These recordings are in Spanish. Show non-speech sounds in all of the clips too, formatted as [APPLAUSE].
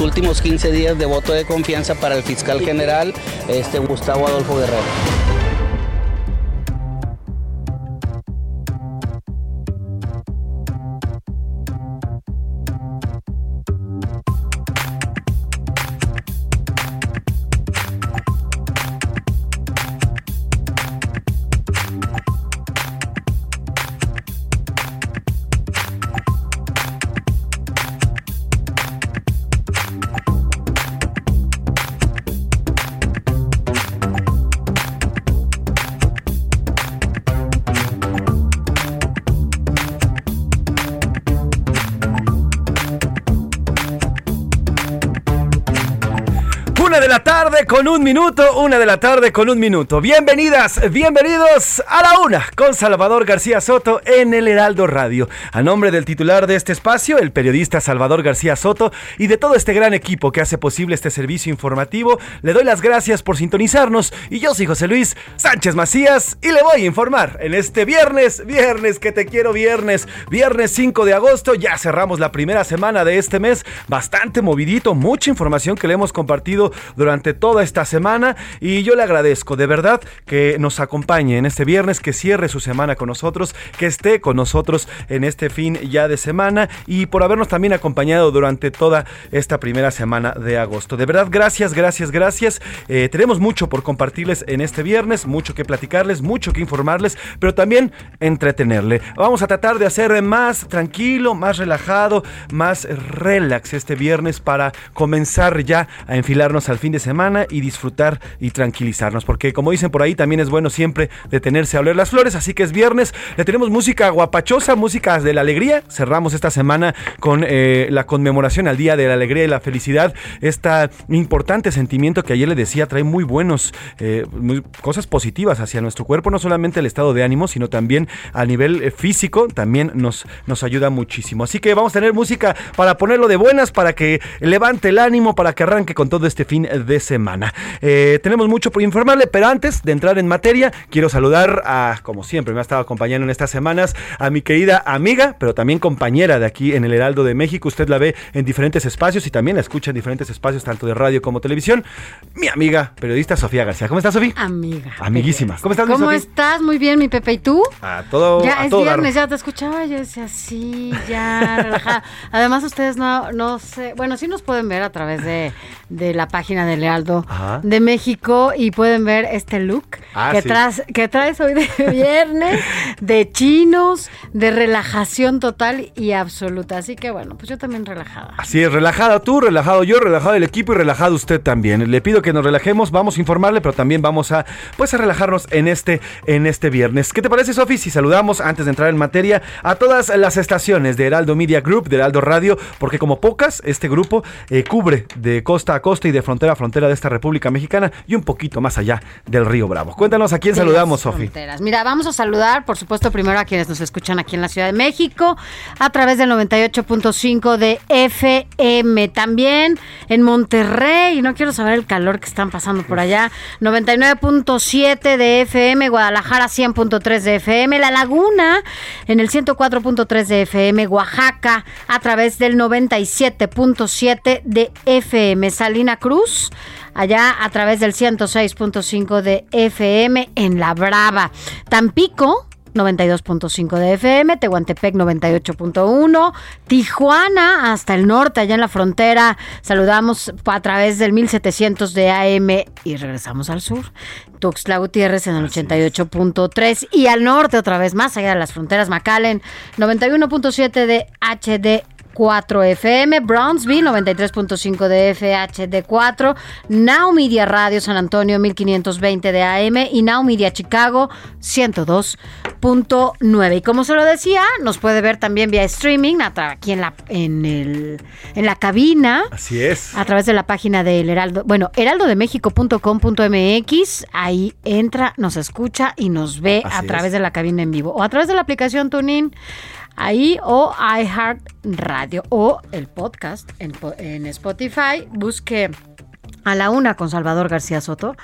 Últimos 15 días de voto de confianza para el fiscal general este, Gustavo Adolfo Guerrero. Con un minuto, una de la tarde con un minuto. Bienvenidas, bienvenidos a la una con Salvador García Soto en el Heraldo Radio. A nombre del titular de este espacio, el periodista Salvador García Soto, y de todo este gran equipo que hace posible este servicio informativo, le doy las gracias por sintonizarnos. Y yo soy José Luis Sánchez Macías y le voy a informar en este viernes, viernes que te quiero viernes, viernes 5 de agosto, ya cerramos la primera semana de este mes, bastante movidito, mucha información que le hemos compartido durante esta semana y yo le agradezco de verdad que nos acompañe en este viernes, que cierre su semana con nosotros, que esté con nosotros en este fin ya de semana y por habernos también acompañado durante toda esta primera semana de agosto. De verdad, gracias, gracias, gracias. Eh, tenemos mucho por compartirles en este viernes, mucho que platicarles, mucho que informarles, pero también entretenerle. Vamos a tratar de hacer más tranquilo, más relajado, más relax este viernes para comenzar ya a enfilarnos al fin de semana y disfrutar y tranquilizarnos. Porque como dicen por ahí, también es bueno siempre detenerse a oler las flores. Así que es viernes, le tenemos música guapachosa, música de la alegría. Cerramos esta semana con eh, la conmemoración al Día de la Alegría y la Felicidad. Este importante sentimiento que ayer le decía trae muy buenos, eh, muy, cosas positivas hacia nuestro cuerpo. No solamente el estado de ánimo, sino también a nivel eh, físico. También nos, nos ayuda muchísimo. Así que vamos a tener música para ponerlo de buenas, para que levante el ánimo, para que arranque con todo este fin de semana. Eh, tenemos mucho por informarle, pero antes de entrar en materia, quiero saludar a, como siempre, me ha estado acompañando en estas semanas, a mi querida amiga, pero también compañera de aquí en el Heraldo de México. Usted la ve en diferentes espacios y también la escucha en diferentes espacios, tanto de radio como televisión. Mi amiga, periodista Sofía García. ¿Cómo estás, Sofía? Amiga. Amiguísima. ¿Cómo estás, ¿Cómo estás? Muy bien, mi Pepe. ¿Y tú? A todo. Ya a es todo dar. viernes, ya te escuchaba. Yo decía, sí, ya, relajada. Además, ustedes no, no sé. Bueno, sí nos pueden ver a través de, de la página del Lealdo Ajá. de México y pueden ver este look Ah, que, sí. traes, que traes hoy de [LAUGHS] viernes, de chinos, de relajación total y absoluta. Así que bueno, pues yo también relajada. Así es, relajada tú, relajado yo, relajado el equipo y relajado usted también. Le pido que nos relajemos, vamos a informarle, pero también vamos a pues a relajarnos en este en este viernes. ¿Qué te parece, Sofi, si saludamos antes de entrar en materia a todas las estaciones de Heraldo Media Group, de Heraldo Radio, porque como pocas este grupo eh, cubre de costa a costa y de frontera a frontera de esta República Mexicana y un poquito más allá del Río Bravo. Cuéntanos a quién de saludamos, Sofi. Mira, vamos a saludar, por supuesto, primero a quienes nos escuchan aquí en la Ciudad de México a través del 98.5 de FM. También en Monterrey, no quiero saber el calor que están pasando por allá. 99.7 de FM, Guadalajara 100.3 de FM, La Laguna en el 104.3 de FM, Oaxaca a través del 97.7 de FM, Salina Cruz allá a través del 106.5 de FM en La Brava. Tampico. 92.5 de FM, Tehuantepec 98.1, Tijuana hasta el norte, allá en la frontera, saludamos a través del 1700 de AM y regresamos al sur. Tuxtla Gutiérrez en el 88.3 y al norte otra vez más allá de las fronteras, McAllen 91.7 de HD 4 FM, Brownsville 93.5 de FHD4, Now Media Radio San Antonio 1520 de AM y Now Media Chicago 102.9. Y como se lo decía, nos puede ver también vía streaming aquí en la en el en la cabina. Así es. A través de la página del Heraldo, bueno, heraldodemexico.com.mx, ahí entra, nos escucha y nos ve Así a es. través de la cabina en vivo o a través de la aplicación TuneIn ahí o iHeart Radio o el podcast en, en Spotify. Busque a la una con Salvador García Soto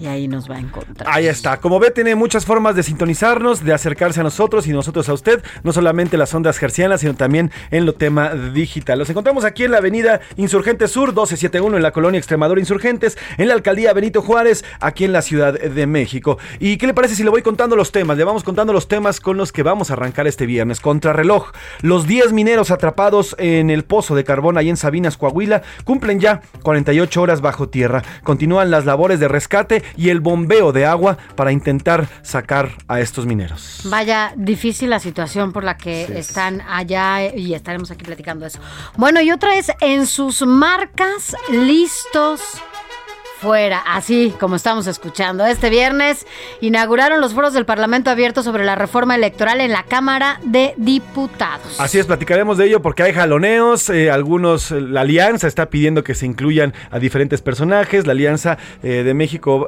y ahí nos va a encontrar. Ahí está. Como ve, tiene muchas formas de sintonizarnos, de acercarse a nosotros y nosotros a usted. No solamente las ondas gercianas, sino también en lo tema digital. Los encontramos aquí en la avenida Insurgentes Sur, 1271, en la colonia Extremadura Insurgentes, en la alcaldía Benito Juárez, aquí en la Ciudad de México. ¿Y qué le parece si le voy contando los temas? Le vamos contando los temas con los que vamos a arrancar este viernes. Contrarreloj. Los 10 mineros atrapados en el pozo de carbón ahí en Sabinas, Coahuila, cumplen ya 48 horas bajo tierra. Continúan las labores de rescate y el bombeo de agua para intentar sacar a estos mineros. Vaya, difícil la situación por la que están allá eh, y estaremos aquí platicando eso. Bueno, y otra es en sus marcas listos fuera, así como estamos escuchando. Este viernes inauguraron los foros del Parlamento abierto sobre la reforma electoral en la Cámara de Diputados. Así es, platicaremos de ello porque hay jaloneos, eh, algunos, eh, la alianza está pidiendo que se incluyan a diferentes personajes, la alianza eh, de México,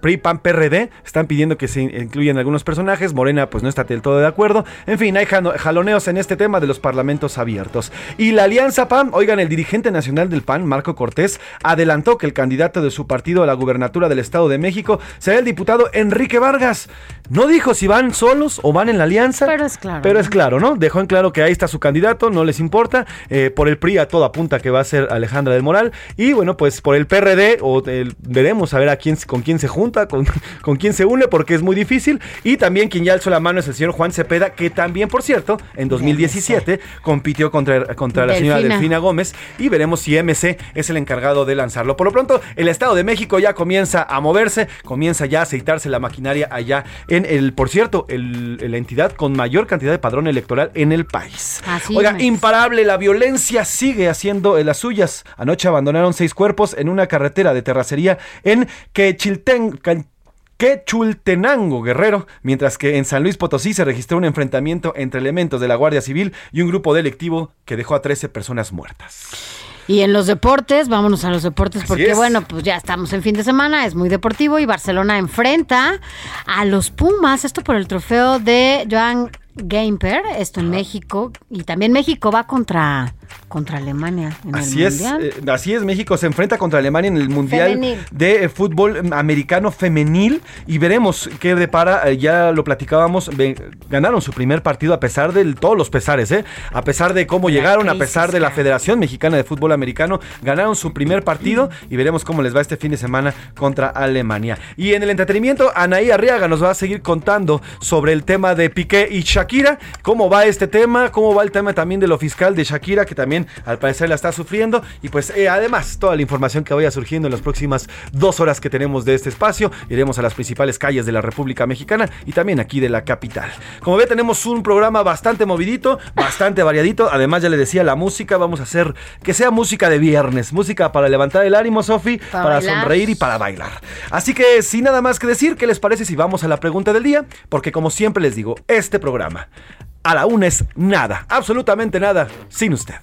PRI, PAN, PRD, están pidiendo que se incluyan algunos personajes, Morena pues no está del todo de acuerdo, en fin, hay jaloneos en este tema de los parlamentos abiertos. Y la alianza PAN, oigan, el dirigente nacional del PAN, Marco Cortés, adelantó que el candidato de su partido a la gubernatura del Estado de México será el diputado Enrique Vargas. No dijo si van solos o van en la alianza. Pero es claro, Pero ¿no? es claro, ¿no? Dejó en claro que ahí está su candidato, no les importa. Eh, por el PRI a todo apunta que va a ser Alejandra del Moral. Y bueno, pues por el PRD, o el- veremos a ver a quién, con quién se junta, con, [LAUGHS] con quién se une, porque es muy difícil. Y también quien ya alzó la mano es el señor Juan Cepeda, que también, por cierto, en 2017 compitió contra, contra la señora. Delfina Gómez. Y veremos si MC es el encargado de lanzarlo. Por lo pronto, el Estado de México ya comienza a moverse, comienza ya a aceitarse la maquinaria allá en el, por cierto, el- la entidad con mayor cantidad de padrón electoral en el país. Así Oiga, es. imparable, la violencia sigue haciendo las suyas. Anoche abandonaron seis cuerpos en una carretera de terracería en Quechilten. Quechultenango, Guerrero, mientras que en San Luis Potosí se registró un enfrentamiento entre elementos de la Guardia Civil y un grupo delictivo que dejó a 13 personas muertas. Y en los deportes, vámonos a los deportes, Así porque es. bueno, pues ya estamos en fin de semana, es muy deportivo y Barcelona enfrenta a los Pumas, esto por el trofeo de Joan Gamper, esto en México, y también México va contra, contra Alemania en Así el es, Mundial. eh, así es, México se enfrenta contra Alemania en el Mundial Femenil. de eh, Fútbol Americano Femenil y veremos qué depara, eh, ya lo platicábamos, ganaron su primer partido a pesar de todos los pesares, ¿eh? a pesar de cómo La llegaron, a pesar de la. Federación Mexicana de Fútbol Americano, ganaron su primer partido y veremos cómo les va este fin de semana contra Alemania. Y en el entretenimiento, Anaí Arriaga nos va a seguir contando sobre el tema de Piqué y Shakira, cómo va este tema, cómo va el tema también de lo fiscal de Shakira, que también al parecer la está sufriendo. Y pues eh, además, toda la información que vaya surgiendo en las próximas dos horas que tenemos de este espacio, iremos a las principales calles de la República Mexicana y también aquí de la capital. Como ve, tenemos un programa bastante movidito, bastante variadito. Además, ya le decía, la música, vamos a hacer que sea música de viernes, música para levantar el ánimo, Sofi, Para para, sonreír y para bailar. Así que sin nada más que decir, ¿qué les parece si vamos a la pregunta del día? Porque como siempre les digo, este programa a la una es nada, absolutamente nada, sin usted.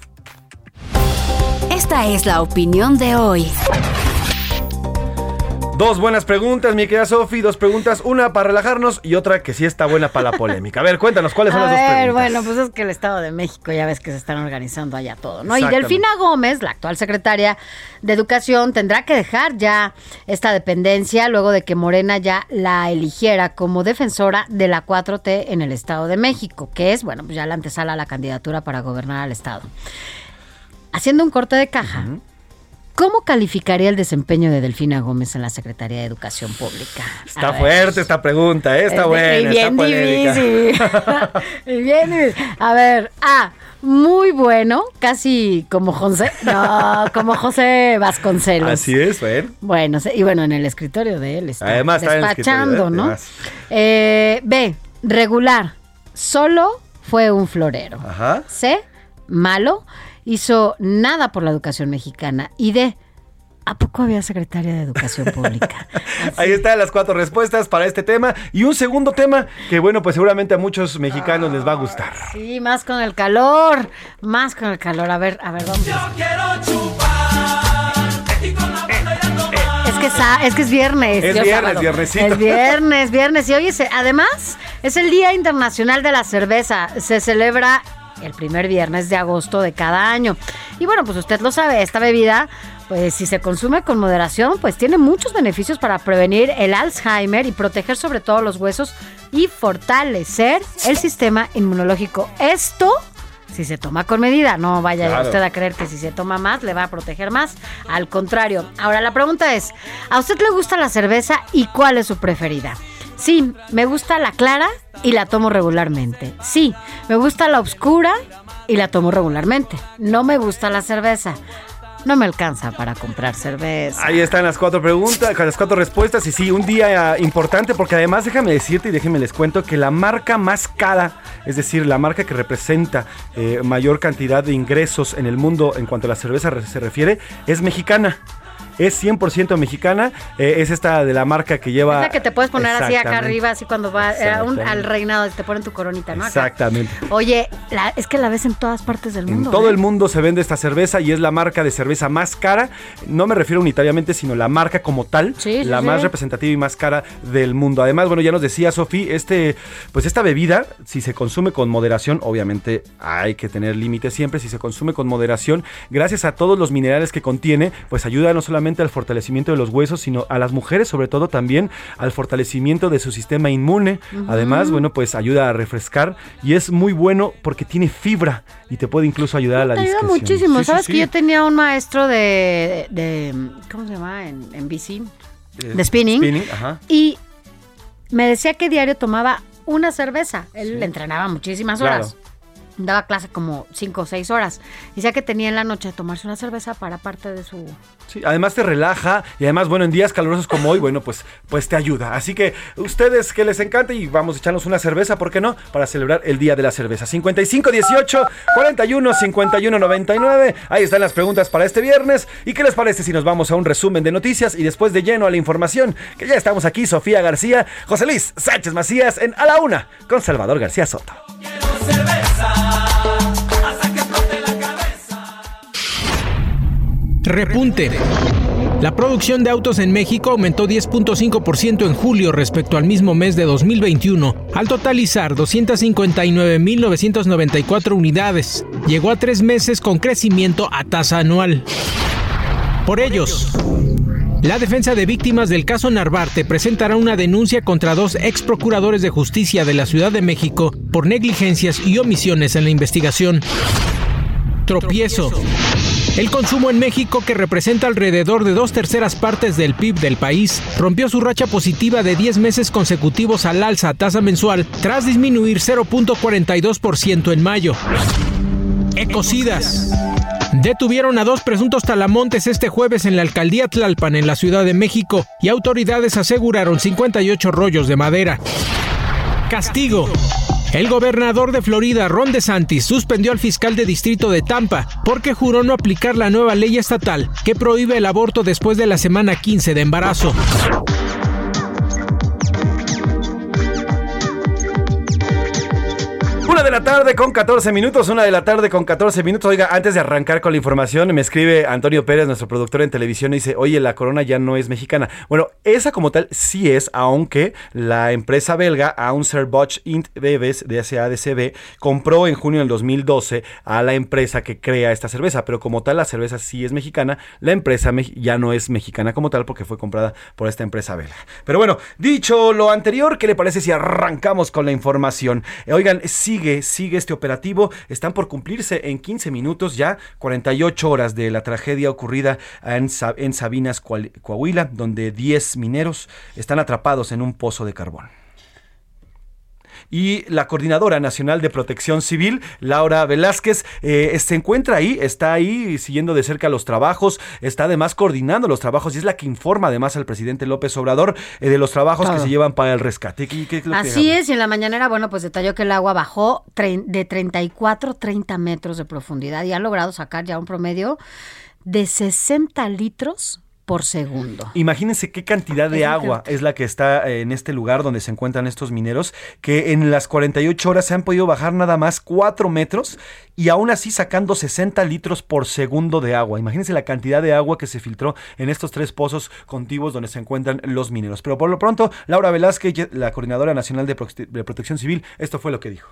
Esta es la opinión de hoy. Dos buenas preguntas, mi querida Sofi, dos preguntas, una para relajarnos y otra que sí está buena para la polémica. A ver, cuéntanos, ¿cuáles son A las dos ver, preguntas? bueno, pues es que el Estado de México ya ves que se están organizando allá todo, ¿no? Y. Delfina Gómez, la actual secretaria de Educación, tendrá que dejar ya esta dependencia luego de que Morena ya la eligiera como defensora de la 4T en el Estado de México, que es, bueno, pues ya la antesala a la candidatura para gobernar al Estado. Haciendo un corte de caja. ¿Cómo calificaría el desempeño de Delfina Gómez en la Secretaría de Educación Pública? Está fuerte esta pregunta, ¿eh? está Es buena, y está bien polémica. difícil. [LAUGHS] Y bien difícil. A ver, A, muy bueno, casi como José, no, como José Vasconcelos. Así es, bueno. Bueno, y bueno, en el escritorio de él está Además, está despachando. ¿no? Además. Eh, B, regular, solo fue un florero. Ajá. C, malo, hizo nada por la educación mexicana. Y D, ¿a poco había secretaria de Educación Pública? Así [LAUGHS] Ahí están las cuatro respuestas para este tema. Y un segundo tema que, bueno, pues seguramente a muchos mexicanos les va a gustar. Sí, más con el calor, más con el calor. A ver, a ver, vamos. Es que, es que es viernes. Es yo viernes, viernesito. Es viernes, viernes. Y hoy es, además es el Día Internacional de la Cerveza. Se celebra el primer viernes de agosto de cada año. Y bueno, pues usted lo sabe, esta bebida, pues si se consume con moderación, pues tiene muchos beneficios para prevenir el Alzheimer y proteger sobre todo los huesos y fortalecer el sistema inmunológico. Esto si se toma con medida, no vaya Claro. usted a creer que si se toma más le va a proteger más. Al contrario. Ahora la pregunta es, ¿a usted le gusta la cerveza y cuál es su preferida? Sí, me gusta la clara y la tomo regularmente. Sí, me gusta la oscura y la tomo regularmente. No me gusta la cerveza. No me alcanza para comprar cerveza. Ahí están las cuatro preguntas, las cuatro respuestas. Y sí, un día ah, importante porque además déjame decirte y déjenme les cuento que la marca más cara, es decir, la marca que representa eh, mayor cantidad de ingresos en el mundo en cuanto a la cerveza se refiere, es mexicana. Es 100% mexicana. eh, es esta de la marca que lleva. Es la que te puedes poner así acá arriba, así cuando va un- Exactamente. al reinado, te ponen tu coronita, ¿no? Acá. Exactamente. Oye, la- es que la ves en todas partes del En mundo. todo ¿eh? el mundo se vende esta cerveza y es la marca de cerveza más cara. No me refiero unitariamente, sino la marca como tal, Sí, la sí. más representativa y más cara del mundo. Además, bueno, ya nos decía Sofi, este, pues esta bebida, si se consume con moderación, obviamente hay que tener límites siempre. Si se consume con moderación, gracias a todos los minerales que contiene, pues ayuda no solamente al fortalecimiento de los huesos, sino a las mujeres, sobre todo también al fortalecimiento de su sistema inmune. Además, bueno, pues ayuda a refrescar y es muy bueno porque tiene fibra y te puede incluso ayudar a la Te ayuda discreción. muchísimo. Sí, Sabes sí. que yo tenía un maestro de, de- ¿cómo se llama? En, en bici. Eh, de spinning. ajá. Y me decía que diario tomaba una cerveza. Él entrenaba muchísimas Claro. Daba clase como cinco o seis horas. Decía que tenía en la noche tomarse una cerveza para parte de su... Sí, además te relaja y además, bueno, en días calurosos como hoy, bueno, pues, pues te ayuda. Así que ustedes que les encante y vamos a echarnos una cerveza, ¿por qué no? Para celebrar el Día de la Cerveza. 55 18 41 51 99. Ahí están las preguntas para este viernes. ¿Y qué les parece si nos vamos a un resumen de noticias y después de lleno a la información? Que ya estamos aquí, Sofía García, José Luis Sánchez Macías en A la Una con Salvador García Soto. Repunte. La producción de autos en México aumentó 10.5% en julio respecto al mismo mes de 2021, al totalizar 259.994 unidades. Llegó a tres meses con crecimiento a tasa anual. Por ellos, la defensa de víctimas del caso Narvarte presentará una denuncia contra dos ex procuradores de justicia de la Ciudad de México por negligencias y omisiones en la investigación. Tropiezo. El consumo en México, que representa alrededor de dos terceras partes del PIB del país, rompió su racha positiva de 10 meses consecutivos al alza a tasa mensual tras disminuir 0.42% en mayo. Ecocidas. Detuvieron a dos presuntos talamontes este jueves en la alcaldía Tlalpan, en la Ciudad de México, y autoridades aseguraron 58 rollos de madera. Castigo. El gobernador de Florida, Ron DeSantis, suspendió al fiscal de distrito de Tampa porque juró no aplicar la nueva ley estatal que prohíbe el aborto después de la semana 15 de embarazo. Una de la tarde con 14 minutos, una de la tarde con 14 minutos. Oiga, antes de arrancar con la información, me escribe Antonio Pérez, nuestro productor en televisión, y dice, oye, la corona ya no es mexicana. Bueno, esa como tal sí es, aunque la empresa belga Anheuser-Busch InBev de SADCB compró en junio del 2012 a la empresa que crea esta cerveza, pero como tal la cerveza sí es mexicana, la empresa ya no es mexicana como tal porque fue comprada por esta empresa belga. Pero bueno, dicho lo anterior, ¿qué le parece si arrancamos con la información? Oigan, sigue, sigue este operativo. Están por cumplirse en 15 minutos ya 48 horas de la tragedia ocurrida en, en Sabinas, Coahuila, donde 10 mineros están atrapados en un pozo de carbón y la Coordinadora Nacional de Protección Civil, Laura Velázquez, eh, se encuentra ahí, está ahí siguiendo de cerca los trabajos, está además coordinando los trabajos y es la que informa además al presidente López Obrador eh, de los trabajos que se llevan para el rescate. Así es, y en la mañanera, bueno, pues detalló que el agua bajó de 34 30 metros de profundidad y ha logrado sacar ya un promedio de 60 litros por segundo. Imagínense qué cantidad de agua es la que está eh, en este lugar donde se encuentran estos mineros, que en las 48 horas se han podido bajar nada más 4 metros y aún así sacando 60 litros por segundo de agua. Imagínense la cantidad de agua que se filtró en estos tres pozos contiguos donde se encuentran los mineros. Pero por lo pronto, Laura Velázquez, la Coordinadora Nacional de Protección Civil, esto fue lo que dijo.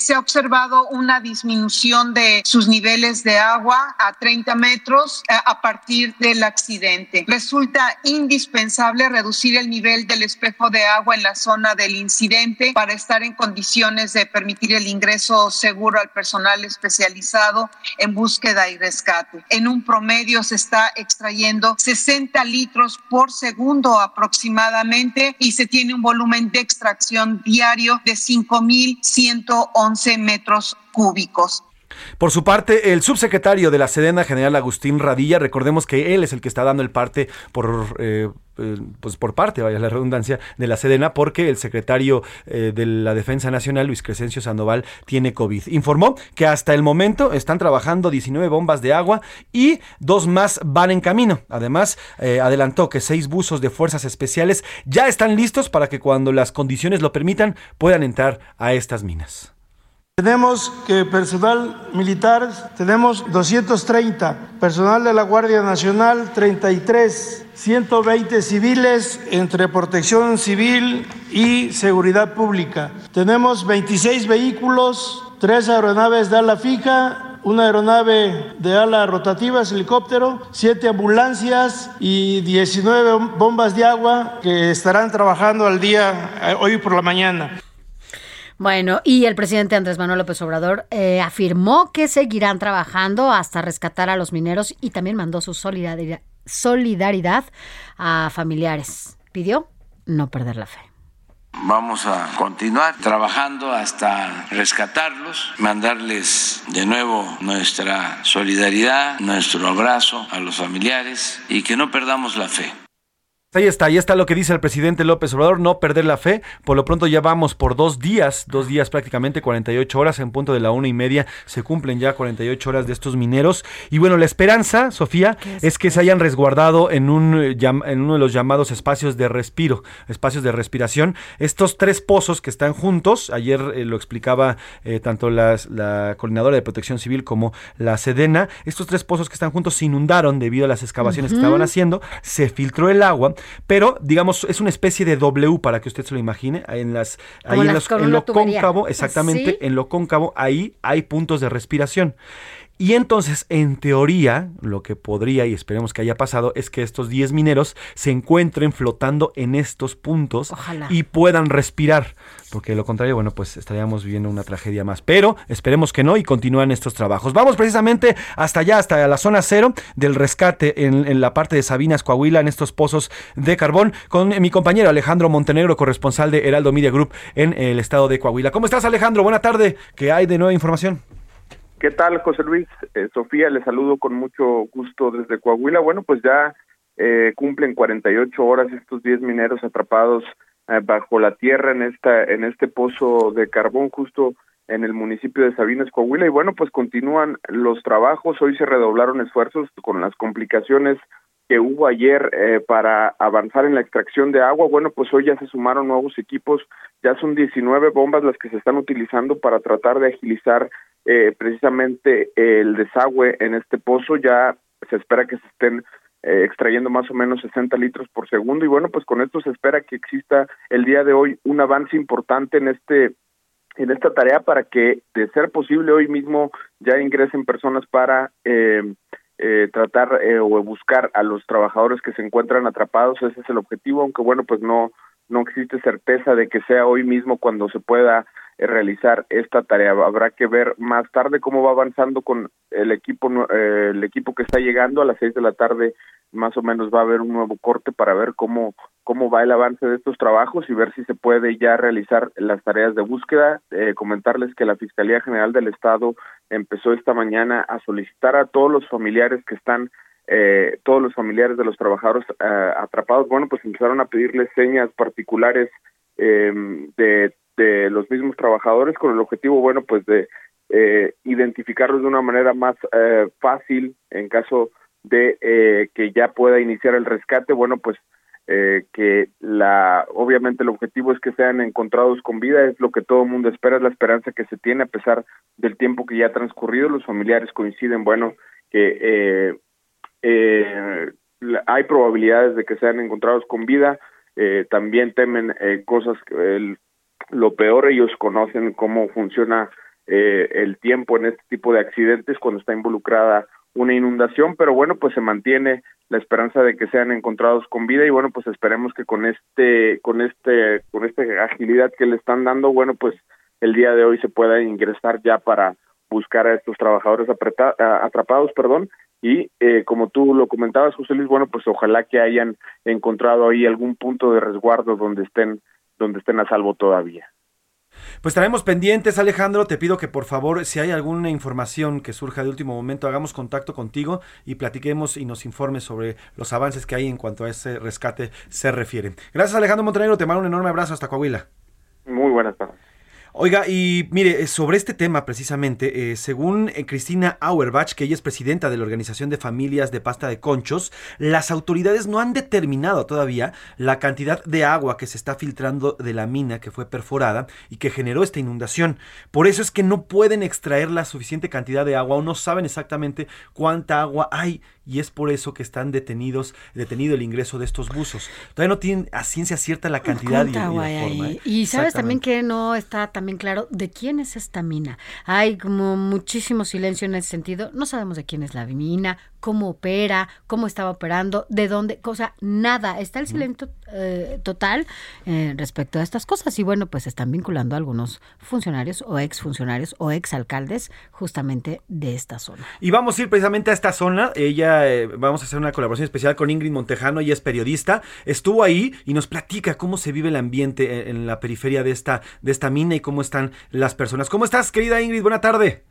Se ha observado una disminución de sus niveles de agua a 30 metros eh, a partir del accidente. Resulta indispensable reducir el nivel del espejo de agua en la zona del incidente para estar en condiciones de permitir el ingreso seguro al personal especializado en búsqueda y rescate. En un promedio se está extrayendo 60 litros por segundo aproximadamente y se tiene un volumen de extracción diario de 5.111 metros cúbicos. Por su parte, el subsecretario de la Sedena, general Agustín Radilla, recordemos que él es el que está dando el parte por... Eh, eh, pues por parte, vaya la redundancia, de la Sedena, porque el secretario eh, de la Defensa Nacional, Luis Crescencio Sandoval, tiene COVID. Informó que hasta el momento están trabajando 19 bombas de agua y dos más van en camino. Además, adelantó que seis buzos de fuerzas especiales ya están listos para que cuando las condiciones lo permitan puedan entrar a estas minas. Tenemos que personal militar, tenemos 230, personal de la Guardia Nacional 33, 120 civiles entre protección civil y seguridad pública. Tenemos 26 vehículos, 3 aeronaves de ala fija, una aeronave de ala rotativa, helicóptero, 7 ambulancias y 19 bombas de agua que estarán trabajando al día eh, hoy por la mañana. Bueno, y el presidente Andrés Manuel López Obrador eh, afirmó que seguirán trabajando hasta rescatar a los mineros y también mandó su solidaridad, solidaridad a familiares. Pidió no perder la fe. Vamos a continuar trabajando hasta rescatarlos, mandarles de nuevo nuestra solidaridad, nuestro abrazo a los familiares y que no perdamos la fe. Ahí está, ahí está lo que dice el presidente López Obrador, no perder la fe. Por lo pronto ya vamos por dos días, dos días prácticamente, 48 horas, en punto de la una y media se cumplen ya 48 horas de estos mineros. Y bueno, la esperanza, Sofía, es, que se hayan resguardado en, un, en uno de los llamados espacios de respiro, espacios de respiración. Estos tres pozos que están juntos, ayer eh, lo explicaba eh, tanto las, la coordinadora de protección civil como la Sedena, estos tres pozos que están juntos se inundaron debido a las excavaciones que estaban haciendo, se filtró el agua pero digamos es una especie de W para que usted se lo imagine, en las ahí en, lo cóncavo, exactamente, en lo cóncavo ahí hay puntos de respiración. Y entonces, en teoría, lo que podría, y esperemos que haya pasado, es que estos 10 mineros se encuentren flotando en estos puntos y puedan respirar. Porque de lo contrario, bueno, pues estaríamos viviendo una tragedia más. Pero esperemos que no y continúan estos trabajos. Vamos precisamente hasta allá, hasta la zona cero del rescate en, la parte de Sabinas, Coahuila, en estos pozos de carbón, con mi compañero Alejandro Montenegro, corresponsal de Heraldo Media Group en el estado de Coahuila. ¿Cómo estás, Alejandro? Buena tarde. ¿Qué hay de nueva información? ¿Qué tal, José Luis? Eh, Sofía, le saludo con mucho gusto desde Coahuila. Bueno, pues ya eh, cumplen 48 horas estos 10 mineros atrapados eh, bajo la tierra en esta en este pozo de carbón justo en el municipio de Sabinas, Coahuila. Y bueno, pues continúan los trabajos. Hoy se redoblaron esfuerzos con las complicaciones que hubo ayer eh, para avanzar en la extracción de agua, bueno, pues hoy ya se sumaron nuevos equipos, ya son 19 bombas las que se están utilizando para tratar de agilizar eh, precisamente el desagüe en este pozo, ya se espera que se estén eh, extrayendo más o menos 60 litros por segundo y bueno, pues con esto se espera que exista el día de hoy un avance importante en este en esta tarea para que de ser posible hoy mismo ya ingresen personas para eh, eh, tratar eh, o buscar a los trabajadores que se encuentran atrapados, ese es el objetivo, aunque bueno, pues no, no existe certeza de que sea hoy mismo cuando se pueda realizar esta tarea. Habrá que ver más tarde cómo va avanzando con el equipo, eh, el equipo que está llegando a las seis de la tarde, más o menos va a haber un nuevo corte para ver cómo cómo va el avance de estos trabajos y ver si se puede ya realizar las tareas de búsqueda. Eh, comentarles que la Fiscalía General del Estado empezó esta mañana a solicitar a todos los familiares que están eh, todos los familiares de los trabajadores eh, atrapados, bueno, pues empezaron a pedirles señas particulares eh, de, de los mismos trabajadores con el objetivo, bueno, pues de eh, identificarlos de una manera más eh, fácil en caso de eh, que ya pueda iniciar el rescate, bueno, pues eh, que la obviamente el objetivo es que sean encontrados con vida es lo que todo el mundo espera es la esperanza que se tiene a pesar del tiempo que ya ha transcurrido. Los familiares coinciden bueno que eh, eh, hay probabilidades de que sean encontrados con vida eh, también temen eh, cosas el, lo peor ellos conocen cómo funciona eh, el tiempo en este tipo de accidentes cuando está involucrada una inundación, pero bueno, pues se mantiene la esperanza de que sean encontrados con vida y bueno, pues esperemos que con este con este con esta agilidad que le están dando, bueno, pues el día de hoy se pueda ingresar ya para buscar a estos trabajadores apreta, atrapados, perdón, y eh, como tú lo comentabas, José Luis, bueno, pues ojalá que hayan encontrado ahí algún punto de resguardo donde estén donde estén a salvo todavía. Pues estaremos pendientes, Alejandro. Te pido que por favor, si hay alguna información que surja de último momento, hagamos contacto contigo y platiquemos y nos informes sobre los avances que hay en cuanto a ese rescate se refiere. Gracias, Alejandro Montenegro. Te mando un enorme abrazo hasta Coahuila. Muy buenas tardes. Oiga, y mire, eh, sobre este tema precisamente, eh, según eh, Cristina Auerbach, que ella es presidenta de la Organización de Familias de Pasta de Conchos, las autoridades no han determinado todavía la cantidad de agua que se está filtrando de la mina que fue perforada y que generó esta inundación. Por eso es que no pueden extraer la suficiente cantidad de agua o no saben exactamente cuánta agua hay y es por eso que están detenidos, detenido el ingreso de estos buzos. Todavía no tienen a ciencia cierta la cantidad y, y, la forma. ¿eh? Y sabes también que no está también claro de quién es esta mina. Hay como muchísimo silencio en ese sentido. No sabemos de quién es la mina, cómo opera, cómo estaba operando, de dónde, cosa, nada. Está el silencio eh, total eh, respecto a estas cosas. Y bueno, pues están vinculando a algunos funcionarios o exfuncionarios o exalcaldes justamente de esta zona. Y vamos a ir precisamente a esta zona. Ella, eh, vamos a hacer una colaboración especial con Ingrid Montejano, ella es periodista. Estuvo ahí y nos platica cómo se vive el ambiente en, en la periferia de esta, de esta mina y cómo están las personas. ¿Cómo estás, querida Ingrid? Buena tarde.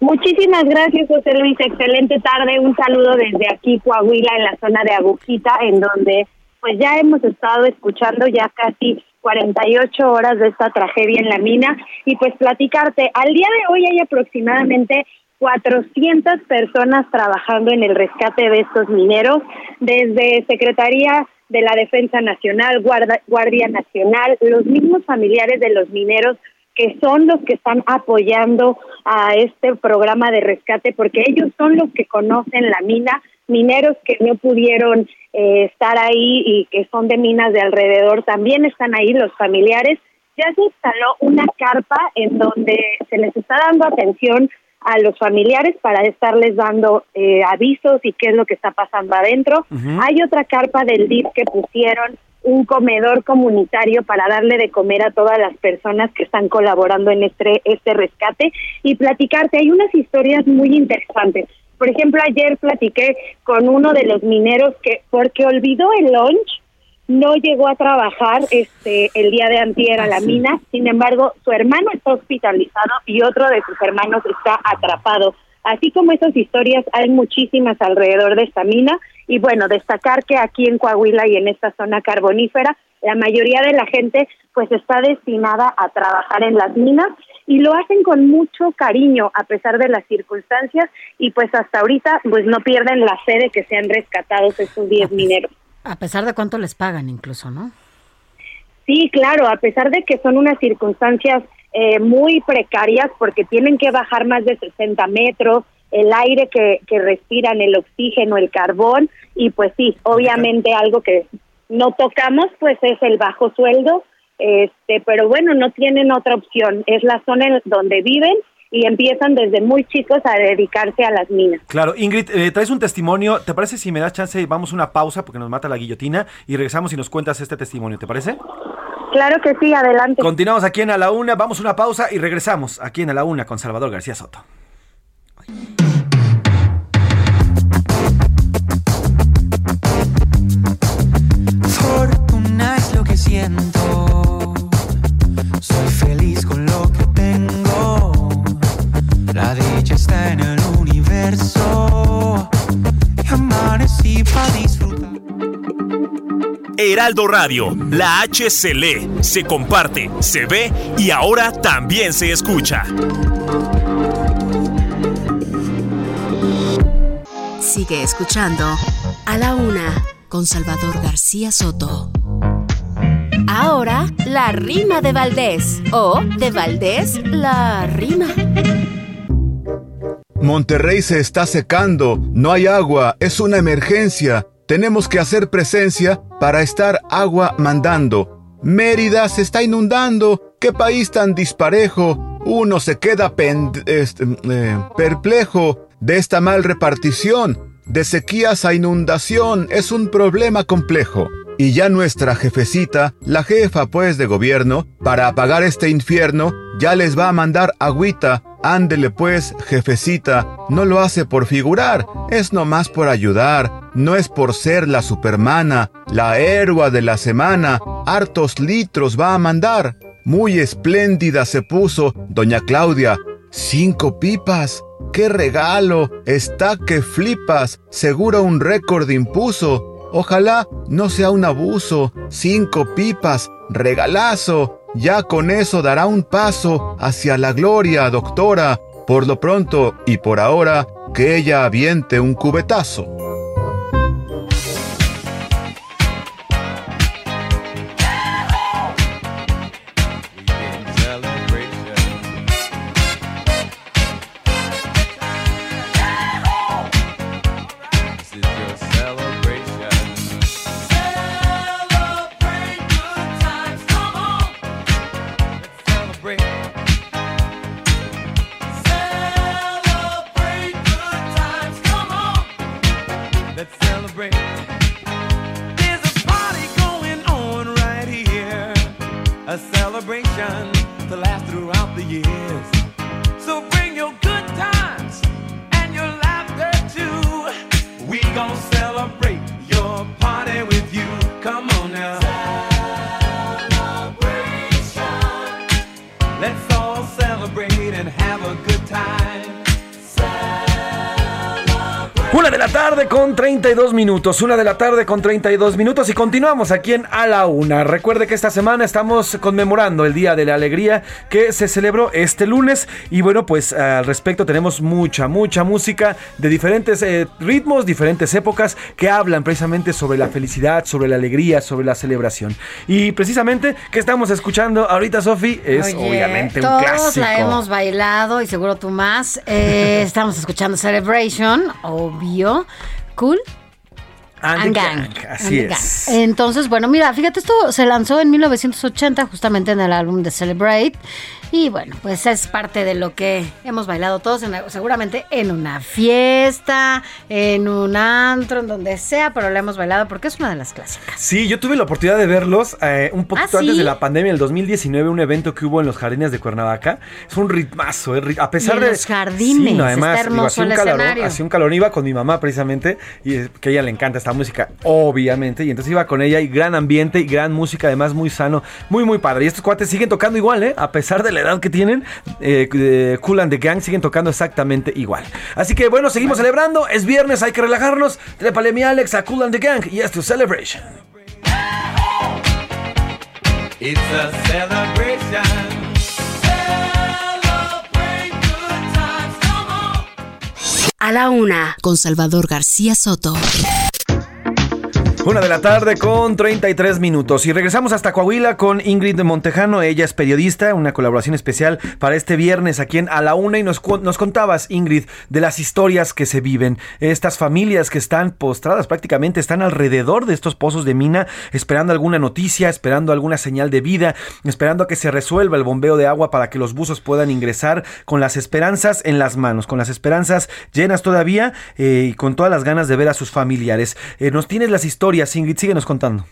Muchísimas gracias, José Luis. Excelente tarde. Un saludo desde aquí, Coahuila, en la zona de Agujita, en donde pues ya hemos estado escuchando ya casi 48 horas de esta tragedia en la mina y pues platicarte, al día de hoy hay aproximadamente 400 personas trabajando en el rescate de estos mineros, desde Secretaría de la Defensa Nacional, Guarda, Guardia Nacional, los mismos familiares de los mineros que son los que están apoyando a este programa de rescate porque ellos son los que conocen la mina, mineros que no pudieron eh, estar ahí y que son de minas de alrededor también están ahí los familiares. Ya se instaló una carpa en donde se les está dando atención a los familiares para estarles dando eh, avisos y qué es lo que está pasando adentro. Uh -huh. Hay otra carpa del DIF que pusieron un comedor comunitario para darle de comer a todas las personas que están colaborando en este, este rescate y platicarte. Hay unas historias muy interesantes. Por ejemplo, ayer platiqué con uno de los mineros que, porque olvidó el lunch, no llegó a trabajar este el día de antier a la mina, sin embargo, su hermano está hospitalizado y otro de sus hermanos está atrapado. Así como esas historias, hay muchísimas alrededor de esta mina. Y bueno, destacar que aquí en Coahuila y en esta zona carbonífera, la mayoría de la gente pues está destinada a trabajar en las minas y lo hacen con mucho cariño a pesar de las circunstancias. Y pues hasta ahorita pues no pierden la fe de que sean rescatados estos 10 mineros. A pesar de cuánto les pagan incluso, ¿no? Sí, claro, a pesar de que son unas circunstancias eh, muy precarias porque tienen que bajar más de 60 metros, el aire que, que respiran, el oxígeno, el carbón, y pues sí, obviamente algo que no tocamos pues es el bajo sueldo, este, pero bueno, no tienen otra opción, es la zona en donde viven y empiezan desde muy chicos a dedicarse a las minas. Claro, Ingrid, eh, traes un testimonio. ¿Te parece si me das chance? Vamos a una pausa porque nos mata la guillotina y regresamos y nos cuentas este testimonio. ¿Te parece? Claro que sí, adelante. Continuamos aquí en A la Una, vamos a una pausa y regresamos aquí en A la Una con Salvador García Soto. Fortuna es lo que siento. Soy feliz con lo que tengo. Está en el universo. Y amanecí para disfrutar. Heraldo Radio, la H se lee, se comparte, se ve y ahora también se escucha. Sigue escuchando A la Una con Salvador García Soto. Ahora, la rima de Valdés. O, de Valdés, la rima. Monterrey se está secando, no hay agua, es una emergencia. Tenemos que hacer presencia para estar agua mandando. Mérida se está inundando. ¿Qué país tan disparejo? Uno se queda este, eh, perplejo de esta mal repartición. De sequías a inundación es un problema complejo. Y ya nuestra jefecita, la jefa pues de gobierno, para apagar este infierno, ya les va a mandar agüita. Ándele pues, jefecita, no lo hace por figurar, es nomás por ayudar, no es por ser la supermana, la héroa de la semana, hartos litros va a mandar. Muy espléndida se puso doña Claudia, cinco pipas. ¡Qué regalo! Está que flipas. Seguro un récord impuso. Ojalá no sea un abuso. Cinco pipas. Regalazo. Ya con eso dará un paso hacia la gloria, doctora. Por lo pronto y por ahora, que ella aviente un cubetazo. Minutos, una de la tarde con 32 minutos y continuamos aquí en A la Una. Recuerde que esta semana estamos conmemorando el Día de la Alegría que se celebró este lunes y bueno, pues al respecto tenemos mucha, mucha música de diferentes eh, ritmos, diferentes épocas que hablan precisamente sobre la felicidad, sobre la alegría, sobre la celebración. Y precisamente, ¿qué estamos escuchando ahorita, Sofi? Es Oye, obviamente un todos clásico. la hemos bailado y seguro tú más. Eh, [LAUGHS] estamos escuchando Celebration, obvio. Cool. And And the Gang. Gang, Así And the es. Gang. Entonces, bueno, mira, fíjate, esto se lanzó en 1980 justamente en el álbum de Celebrate. Y bueno, pues es parte de lo que hemos bailado todos, en- seguramente en una fiesta, en un antro, en donde sea, pero la hemos bailado porque es una de las clásicas. Sí, yo tuve la oportunidad de verlos eh, un poquito ¿Ah, antes sí? de la pandemia, el 2019, un evento que hubo en los jardines de Cuernavaca. Es un ritmazo, eh, a pesar Y en de... los jardines, no, está además, hermoso hacía un el calorón, escenario. hacía un calor. Iba con mi mamá precisamente, y es que a ella le encanta esta música, obviamente, y entonces iba con ella y gran ambiente y gran música, además muy sano, muy, muy padre. Y estos cuates siguen tocando igual, ¿eh? A pesar de la edad que tienen, eh, eh, Cool and the Gang siguen tocando exactamente igual. Así que bueno, seguimos celebrando. Es viernes, hay que relajarnos. Trépale mi Alex a Cool and the Gang y es tu celebration. It's a celebration. A la una, con Salvador García Soto. Una de la tarde con 33 minutos. Y regresamos hasta Coahuila con Ingrid Montejano, ella es periodista, una colaboración especial para este viernes aquí en A la Una. Y nos, nos contabas Ingrid de las historias que se viven, estas familias que están postradas prácticamente, están alrededor de estos pozos de mina esperando alguna noticia, esperando alguna señal de vida, esperando a que se resuelva el bombeo de agua para que los buzos puedan ingresar con las esperanzas en las manos, con las esperanzas llenas todavía eh, y con todas las ganas de ver a sus familiares. Eh, nos tienes las historias, Síguenos contando.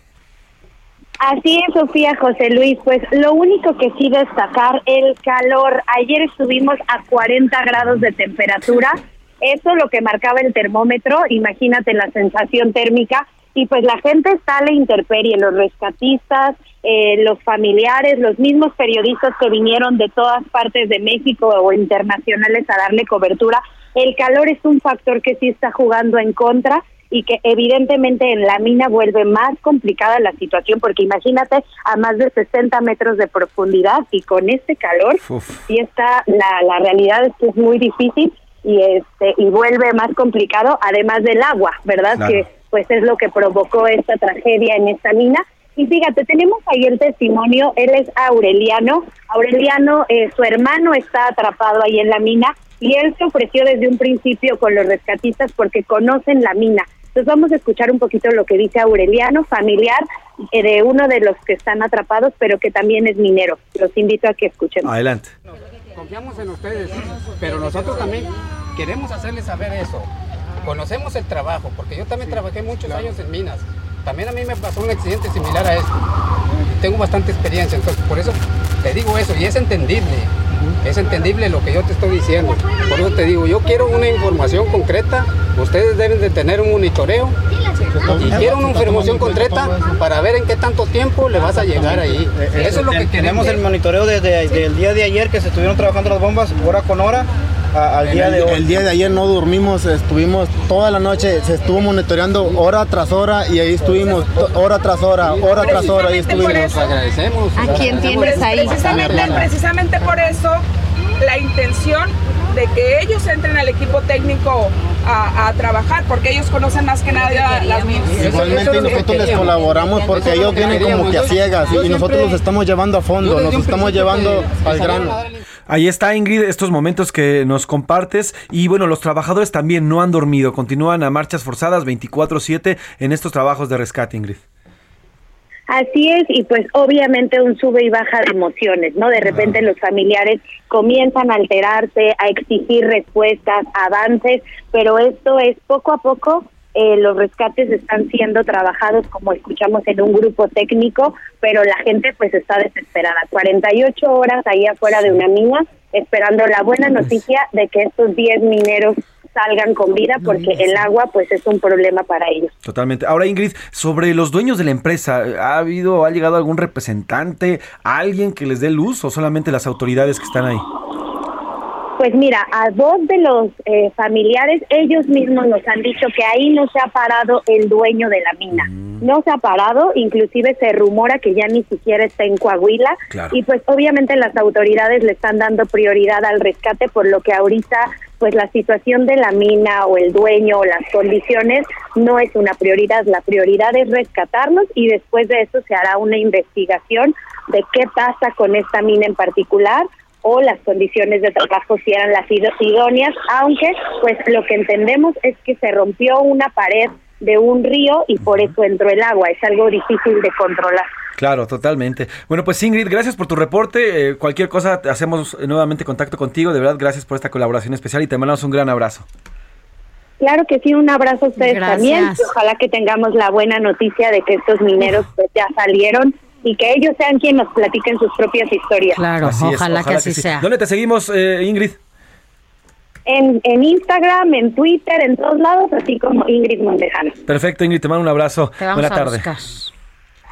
Así es, Sofía José Luis. Pues lo único que sí destacar, el calor. Ayer estuvimos a 40 grados de temperatura. Eso lo que marcaba el termómetro. Imagínate la sensación térmica. Y pues la gente está a la los rescatistas, eh, los familiares, los mismos periodistas que vinieron de todas partes de México o internacionales a darle cobertura. El calor es un factor que sí está jugando en contra y que evidentemente en la mina vuelve más complicada la situación porque imagínate a más de 60 metros de profundidad y con este calor sí está la, la realidad es que es muy difícil y este y vuelve más complicado además del agua verdad Claro. que pues es lo que provocó esta tragedia en esta mina y fíjate, tenemos ahí el testimonio, él es Aureliano, Aureliano, eh, su hermano está atrapado ahí en la mina y él se ofreció desde un principio con los rescatistas porque conocen la mina. Entonces vamos a escuchar un poquito lo que dice Aureliano, familiar eh, de uno de los que están atrapados, pero que también es minero. Los invito a que escuchen. Adelante. Confiamos en ustedes, pero nosotros también queremos hacerles saber eso. Conocemos el trabajo, porque yo también trabajé muchos años en minas. También a mí me pasó un accidente similar a esto. Tengo bastante experiencia, entonces por eso te digo eso, y es entendible. Es entendible lo que yo te estoy diciendo. Por eso te digo, yo quiero una información concreta. Ustedes deben de tener un monitoreo. Y quiero una información concreta para ver en qué tanto tiempo le vas a llegar ahí. Eso es lo que Tenemos queremos. el monitoreo desde el día de ayer que se estuvieron trabajando las bombas hora con hora a- al día el, de hoy. el día de ayer no dormimos, estuvimos toda la noche, se estuvo monitoreando hora tras hora y ahí estuvimos hora tras hora, hora tras hora, ahí estuvimos. agradecemos. ¿A quién tienes ahí? Precisamente, precisamente por eso la intención de que ellos entren al equipo técnico a, a trabajar, porque ellos conocen más que nada las minas. Igualmente nosotros les colaboramos porque ellos vienen como que a ciegas y nosotros los estamos llevando a fondo, nos estamos llevando al grano. Ahí está Ingrid, estos momentos que nos compartes y bueno, los trabajadores también no han dormido, continúan a marchas forzadas 24/7 en estos trabajos de rescate, Ingrid. Así es, y pues obviamente un sube y baja de emociones, ¿no? De repente los familiares comienzan a alterarse, a exigir respuestas, avances, pero esto es poco a poco, eh, los rescates están siendo trabajados como escuchamos en un grupo técnico, pero la gente pues está desesperada. 48 horas ahí afuera de una mina, esperando la buena noticia de que estos 10 mineros salgan con vida porque el agua pues es un problema para ellos. Totalmente. Ahora Ingrid, sobre los dueños de la empresa, ¿ha habido, ha llegado algún representante, alguien que les dé luz o solamente las autoridades que están ahí? Pues mira, a dos de los eh, familiares, ellos mismos nos han dicho que ahí no se ha parado el dueño de la mina. No se ha parado, inclusive se rumora que ya ni siquiera está en Coahuila. Claro. Y pues obviamente las autoridades le están dando prioridad al rescate, por lo que ahorita pues la situación de la mina o el dueño o las condiciones no es una prioridad. La prioridad es rescatarlos y después de eso se hará una investigación de qué pasa con esta mina en particular o las condiciones de trabajo si eran las idóneas, aunque pues lo que entendemos es que se rompió una pared de un río y por eso entró el agua, es algo difícil de controlar. Claro, totalmente. Bueno, pues Ingrid, gracias por tu reporte. Eh, cualquier cosa, hacemos nuevamente contacto contigo. De verdad, gracias por esta colaboración especial y te mandamos un gran abrazo. Claro que sí, un abrazo a ustedes Gracias. también ojalá que tengamos la buena noticia de que estos mineros [LAUGHS] pues ya salieron y que ellos sean quienes nos platiquen sus propias historias. Así es, sí. ¿Dónde te seguimos, eh, Ingrid? En, en Instagram, en Twitter, en todos lados, así como Ingrid Montejano. Perfecto, Ingrid, te mando un abrazo. Te vamos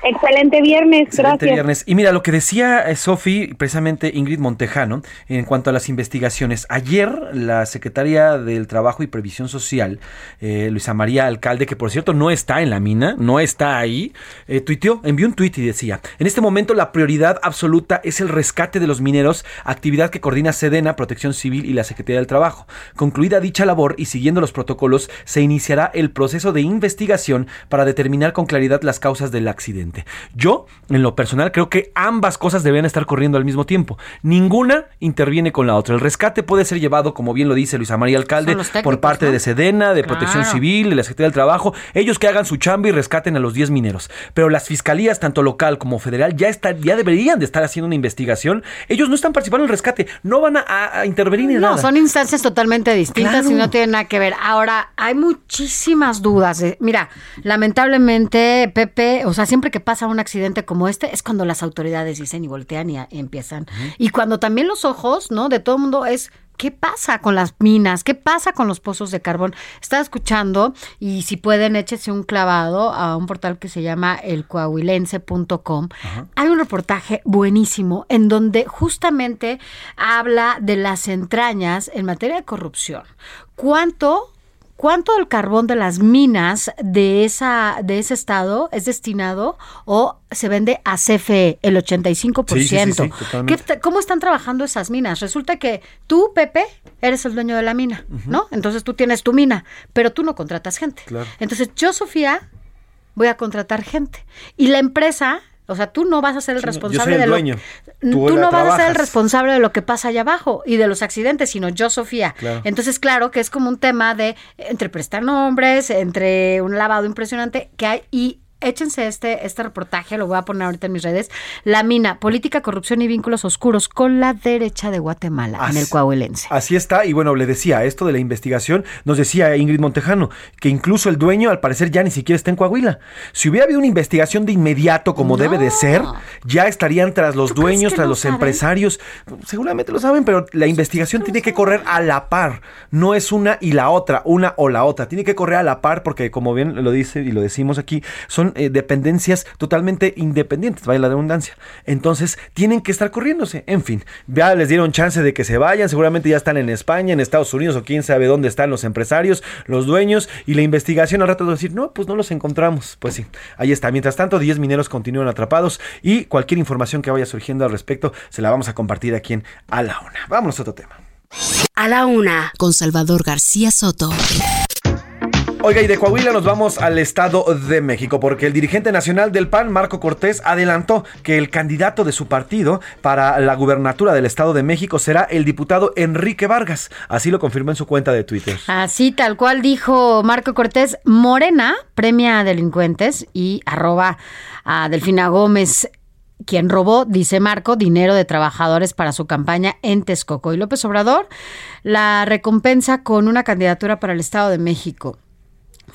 Excelente viernes, Excelente gracias. viernes. Y mira, lo que decía eh, Sofi, precisamente Ingrid Montejano, en cuanto a las investigaciones. Ayer, la secretaria del Trabajo y Previsión Social, eh, Luisa María Alcalde, que por cierto no está en la mina, no está ahí, eh, tuiteó, envió un tuit y decía, en este momento la prioridad absoluta es el rescate de los mineros, actividad que coordina Sedena, Protección Civil y la Secretaría del Trabajo. Concluida dicha labor y siguiendo los protocolos, se iniciará el proceso de investigación para determinar con claridad las causas del accidente. Yo, en lo personal, creo que ambas cosas deben estar corriendo al mismo tiempo. Ninguna interviene con la otra. El rescate puede ser llevado, como bien lo dice Luisa María Alcalde, técnicos, por parte ¿no? de Sedena, de Protección. Civil, de la Secretaría del Trabajo. Ellos que hagan su chamba y rescaten a los 10 mineros. Pero las fiscalías, tanto local como federal, ya, está, ya deberían de estar haciendo una investigación. Ellos no están participando en el rescate, no van a, intervenir en No, nada. son instancias totalmente distintas Claro. y no tienen nada que ver. Ahora, hay muchísimas dudas. de- mira, lamentablemente, Pepe, o sea, siempre que pasa un accidente como este, es cuando las autoridades dicen y voltean y a- empiezan. Y cuando también los ojos, ¿no? De todo el mundo es. ¿Qué pasa con las minas? ¿Qué pasa con los pozos de carbón? Estaba escuchando y si pueden échese un clavado a un portal que se llama elcoahuilense.com. Hay un reportaje buenísimo en donde justamente habla de las entrañas en materia de corrupción. ¿Cuánto ¿Cuánto del carbón de las minas de, esa, de ese estado es destinado o se vende a CFE, el 85%? Sí, sí, sí, sí, totalmente. ¿Qué t- ¿Cómo están trabajando esas minas? Resulta que tú, Pepe, eres el dueño de la mina, ¿no? Entonces tú tienes tu mina, pero tú no contratas gente. Claro. Entonces yo, Sofía, voy a contratar gente. Y la empresa, o sea, tú no vas a ser el yo responsable soy el de lo. Tú, no vas a ser el responsable de lo que pasa allá abajo y de los accidentes, sino yo, Sofía. Claro. Entonces, claro que es como un tema de entre prestar nombres, entre un lavado impresionante que hay y échense este, este reportaje, lo voy a poner ahorita en mis redes, La Mina, Política, Corrupción y Vínculos Oscuros con la derecha de Guatemala, en el Coahuilense. Así está, y bueno, le decía esto de la investigación, nos decía Ingrid Montejano, que incluso el dueño al parecer ya ni siquiera está en Coahuila. Si hubiera habido una investigación de inmediato como debe de ser, ya estarían tras los dueños, tras no los saben? empresarios. Seguramente lo saben, pero la investigación tiene que correr a la par. No es una y la otra, una o la otra. Tiene que correr a la par porque, como bien lo dice y lo decimos aquí, son eh, dependencias totalmente independientes, vaya la redundancia. Entonces, tienen que estar corriéndose. En fin, ya les dieron chance de que se vayan. Seguramente ya están en España, en Estados Unidos o quién sabe dónde están los empresarios, los dueños. Y la investigación al rato de decir, no, pues no los encontramos. Pues sí, ahí está. Mientras tanto, 10 mineros continúan atrapados y cualquier información que vaya surgiendo al respecto se la vamos a compartir aquí en A la Una. Vámonos a otro tema. A la una, con Salvador García Soto. Oiga, y de Coahuila nos vamos al Estado de México, porque el dirigente nacional del PAN, Marco Cortés, adelantó que el candidato de su partido para la gubernatura del Estado de México será el diputado Enrique Vargas. Así lo confirmó en su cuenta de Twitter. Así tal cual dijo Marco Cortés, Morena premia a delincuentes y arroba a Delfina Gómez, quien robó, dice Marco, dinero de trabajadores para su campaña en Texcoco. Y López Obrador la recompensa con una candidatura para el Estado de México.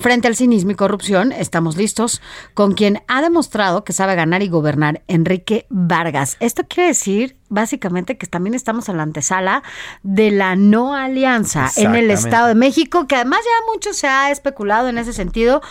Frente al cinismo y corrupción, estamos listos con quien ha demostrado que sabe ganar y gobernar, Enrique Vargas. Esto quiere decir, básicamente, que también estamos en la antesala de la no alianza en el. Estado de México, que además ya mucho se ha especulado en ese sentido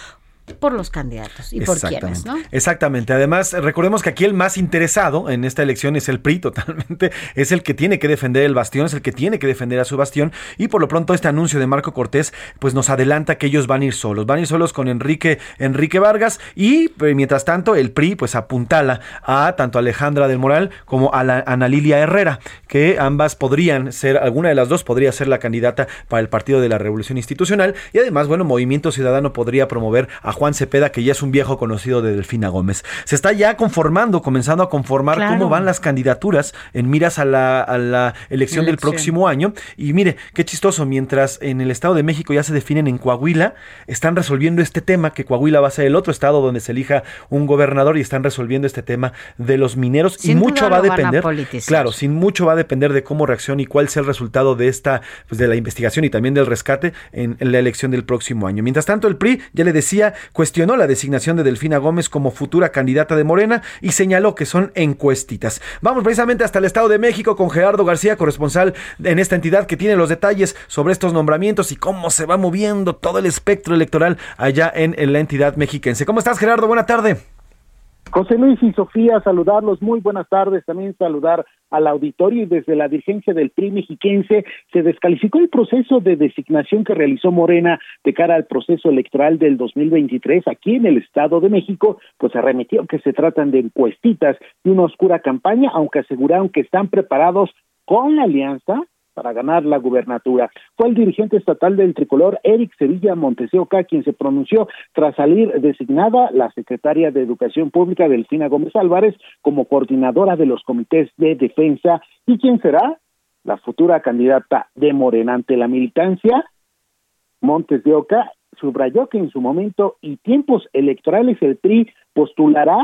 por los candidatos y por quienes, ¿no? Exactamente. Además, recordemos que aquí el más interesado en esta elección es el PRI, totalmente. [LAUGHS] Es el que tiene que defender el bastión, es el que tiene que defender a su bastión. Y por lo pronto, este anuncio de Marco Cortés, pues nos adelanta que ellos van a ir solos. Van a ir solos con Enrique, Enrique Vargas. Y pues, mientras tanto, el PRI, pues apuntala a tanto a Alejandra del Moral como a la Ana Lilia Herrera, que ambas podrían ser, alguna de las dos podría ser la candidata para el Partido de la Revolución Institucional. Y además, bueno, Movimiento Ciudadano podría promover a Juan Cepeda, que ya es un viejo conocido de Delfina Gómez. Se está ya conformando, comenzando a conformar Claro. cómo van las candidaturas en miras a la, a la elección del próximo año. Y mire, qué chistoso, mientras en el Estado de México ya se definen en Coahuila, están resolviendo este tema, que Coahuila va a ser el otro estado donde se elija un gobernador y están resolviendo este tema de los mineros. Sin y mucho va a depender, claro, sin mucho va a depender de cómo reaccione y cuál sea el resultado de esta, pues de la investigación y también del rescate en, en la elección del próximo año. Mientras tanto, el PRI, ya le decía, cuestionó la designación de Delfina Gómez como futura candidata de Morena y señaló que son encuestitas. Vamos precisamente hasta el Estado de México con Gerardo García, corresponsal en esta entidad que tiene los detalles sobre estos nombramientos y cómo se va moviendo todo el espectro electoral allá en, la entidad mexiquense. ¿Cómo estás, Gerardo? Buena tarde. José Luis y Sofía, saludarlos, muy buenas tardes, también saludar al auditorio y desde la dirigencia del PRI mexiquense se descalificó el proceso de designación que realizó Morena de cara al proceso electoral del 2023 aquí en el Estado de México, pues arremetió que se tratan de encuestitas y una oscura campaña, aunque aseguraron que están preparados con la alianza para ganar la gubernatura. Fue el dirigente estatal del tricolor, Eric Sevilla Montesioca, quien se pronunció tras salir designada la secretaria de Educación Pública, Delfina Gómez Álvarez, como coordinadora de los comités de defensa. ¿Y quién será? La futura candidata de Morena ante la militancia. Montes de Oca subrayó que en su momento y tiempos electorales el PRI postulará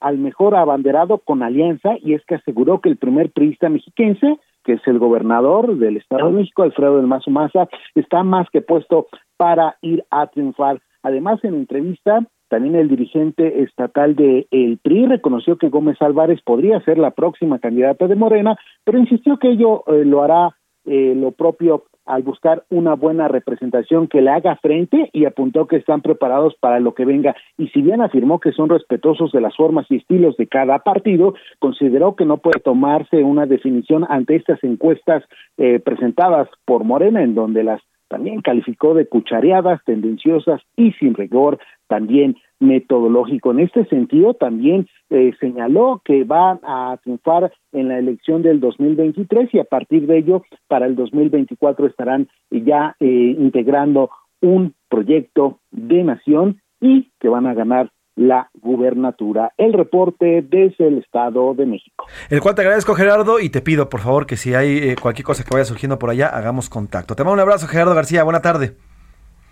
al mejor abanderado con alianza y es que aseguró que el primer priista mexiquense que es el gobernador del Estado de México, Alfredo del Mazo Maza, está más que puesto para ir a triunfar. Además, en entrevista, también el dirigente estatal de el PRI reconoció que Gómez Álvarez podría ser la próxima candidata de Morena, pero insistió que ello eh, lo hará eh, lo propio al buscar una buena representación que le haga frente y apuntó que están preparados para lo que venga. Y si bien afirmó que son respetuosos de las formas y estilos de cada partido, consideró que no puede tomarse una definición ante estas encuestas eh, presentadas por Morena, en donde las también calificó de cuchareadas, tendenciosas y sin rigor, también metodológico. En este sentido, también eh, señaló que van a triunfar en la elección del 2023 y a partir de ello, para el 2024 estarán ya eh, integrando un proyecto de nación y que van a ganar la gubernatura. El reporte desde el Estado de México. El cual te agradezco, Gerardo, y te pido, por favor, que si hay eh, cualquier cosa que vaya surgiendo por allá, hagamos contacto. Te mando un abrazo, Gerardo García. Buena tarde.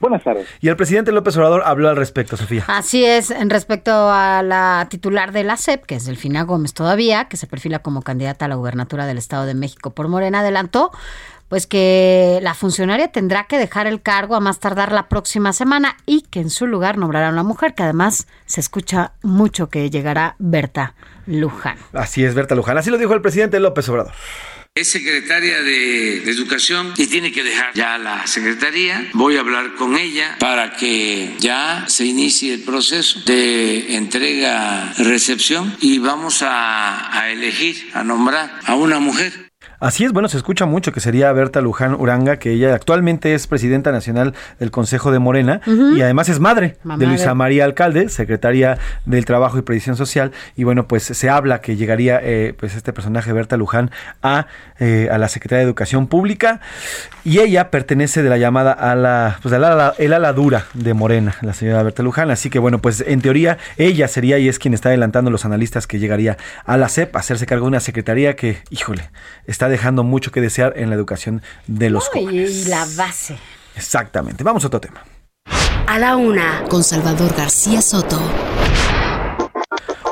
Buenas tardes. Y el presidente López Obrador habló al respecto, Sofía. Así es, en respecto a la titular de la CEP, que es Delfina Gómez todavía, que se perfila como candidata a la gubernatura del Estado de México por Morena, adelantó pues que la funcionaria tendrá que dejar el cargo a más tardar la próxima semana y que en su lugar nombrará a una mujer, que además se escucha mucho que llegará Berta Luján. Así es, Berta Luján. Así lo dijo el presidente López Obrador. Es secretaria de, Educación y tiene que dejar ya la secretaría. Voy a hablar con ella para que ya se inicie el proceso de entrega-recepción y vamos a elegir, a nombrar a una mujer. Así es, bueno, se escucha mucho que sería Berta Luján Uranga, que ella actualmente es presidenta nacional del Consejo de Morena y además es madre Mamá de Luisa María Alcalde, secretaria del Trabajo y Previsión Social. Y bueno, pues se habla que llegaría eh, pues este personaje, Berta Luján, a, eh, a la Secretaría de Educación Pública y ella pertenece de la llamada a la, pues al ala, el ala dura de Morena, la señora Berta Luján. Así que bueno, pues en teoría ella sería y es quien está adelantando los analistas que llegaría a la CEP a hacerse cargo de una secretaría que, híjole, está dejando mucho que desear en la educación de los No, jóvenes. y la base. Exactamente. Vamos a otro tema. A la una, con Salvador García Soto.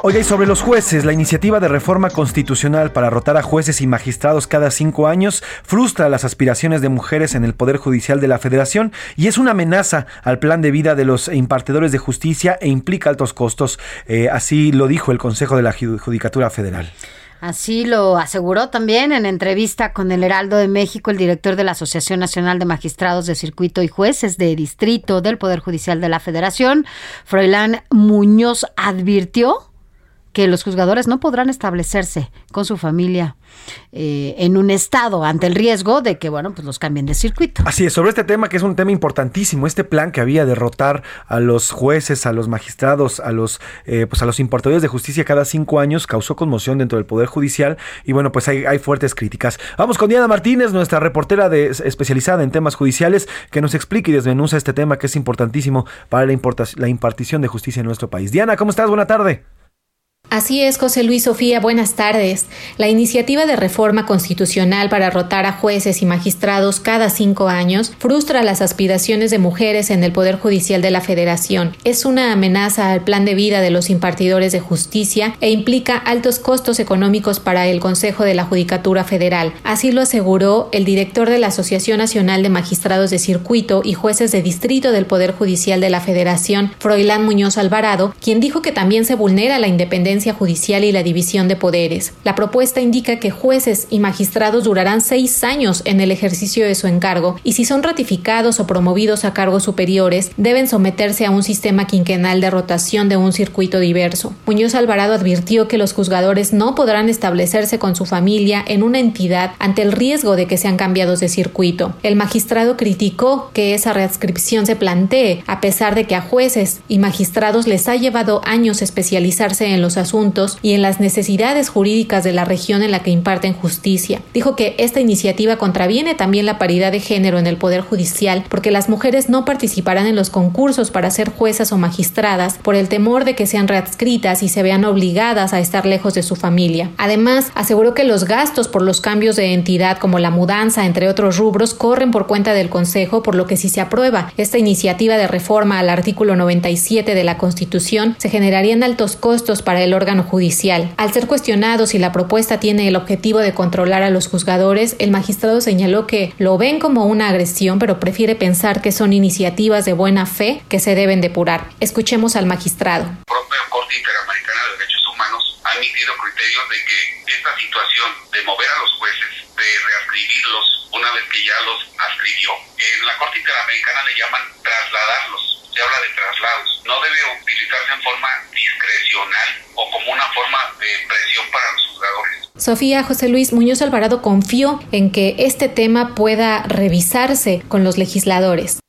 Oye, y sobre los jueces, la iniciativa de reforma constitucional para rotar a jueces y magistrados cada cinco años frustra las aspiraciones de mujeres en el Poder Judicial de la Federación y es una amenaza al plan de vida de los impartidores de justicia e implica altos costos. Eh, así lo dijo el Consejo de la Ju- Judicatura Federal. Así lo aseguró también en entrevista con el Heraldo de México el director de la Asociación Nacional de Magistrados de Circuito y Jueces de Distrito del Poder Judicial de la Federación. Froilán Muñoz advirtió que los juzgadores no podrán establecerse con su familia eh, en un estado ante el riesgo de que, bueno, pues los cambien de circuito. Así es, sobre este tema que es un tema importantísimo, este plan que había de rotar a los jueces, a los magistrados, a los, eh, pues a los importadores de justicia cada cinco años causó conmoción dentro del Poder Judicial y bueno, pues hay, hay fuertes críticas. Vamos con Diana Martínez, nuestra reportera de, especializada en temas judiciales, que nos explique y desmenuza este tema que es importantísimo para la, la impartición de justicia en nuestro país. Diana, ¿cómo estás? Buena tarde. Así es, José Luis Sofía, buenas tardes. La iniciativa de reforma constitucional para rotar a jueces y magistrados cada cinco años frustra las aspiraciones de mujeres en el Poder Judicial de la Federación. Es una amenaza al plan de vida de los impartidores de justicia e implica altos costos económicos para el Consejo de la Judicatura Federal. Así lo aseguró el director de la Asociación Nacional de Magistrados de Circuito y Jueces de Distrito del Poder Judicial de la Federación, Froilán Muñoz Alvarado, quien dijo que también se vulnera la independencia judicial y la división de poderes. La propuesta indica que jueces y magistrados durarán seis años en el ejercicio de su encargo y si son ratificados o promovidos a cargos superiores, deben someterse a un sistema quinquenal de rotación de un circuito diverso. Muñoz Alvarado advirtió que los juzgadores no podrán establecerse con su familia en una entidad ante el riesgo de que sean cambiados de circuito. El magistrado criticó que esa readscripción se plantee, a pesar de que a jueces y magistrados les ha llevado años especializarse en los asuntos y en las necesidades jurídicas de la región en la que imparten justicia. Dijo que esta iniciativa contraviene también la paridad de género en el Poder Judicial porque las mujeres no participarán en los concursos para ser juezas o magistradas por el temor de que sean readscritas y se vean obligadas a estar lejos de su familia. Además, aseguró que los gastos por los cambios de entidad como la mudanza, entre otros rubros, corren por cuenta del Consejo, por lo que si se aprueba esta iniciativa de reforma al artículo 97 de la Constitución, se generarían altos costos para el órgano judicial. Al ser cuestionado si la propuesta tiene el objetivo de controlar a los juzgadores, el magistrado señaló que lo ven como una agresión, pero prefiere pensar que son iniciativas de buena fe que se deben depurar. Escuchemos al magistrado. propia Corte Interamericana de Derechos Humanos ha emitido criterios de que esta situación de mover a los jueces, de reascribirlos una vez que ya los ascribió, en la Corte Interamericana le llaman trasladarlos, se habla de traslados, no debe utilizarse en forma discrecional o como una forma de presión para los juzgadores. Sofía José Luis Muñoz Alvarado confió en que este tema pueda revisarse con los legisladores.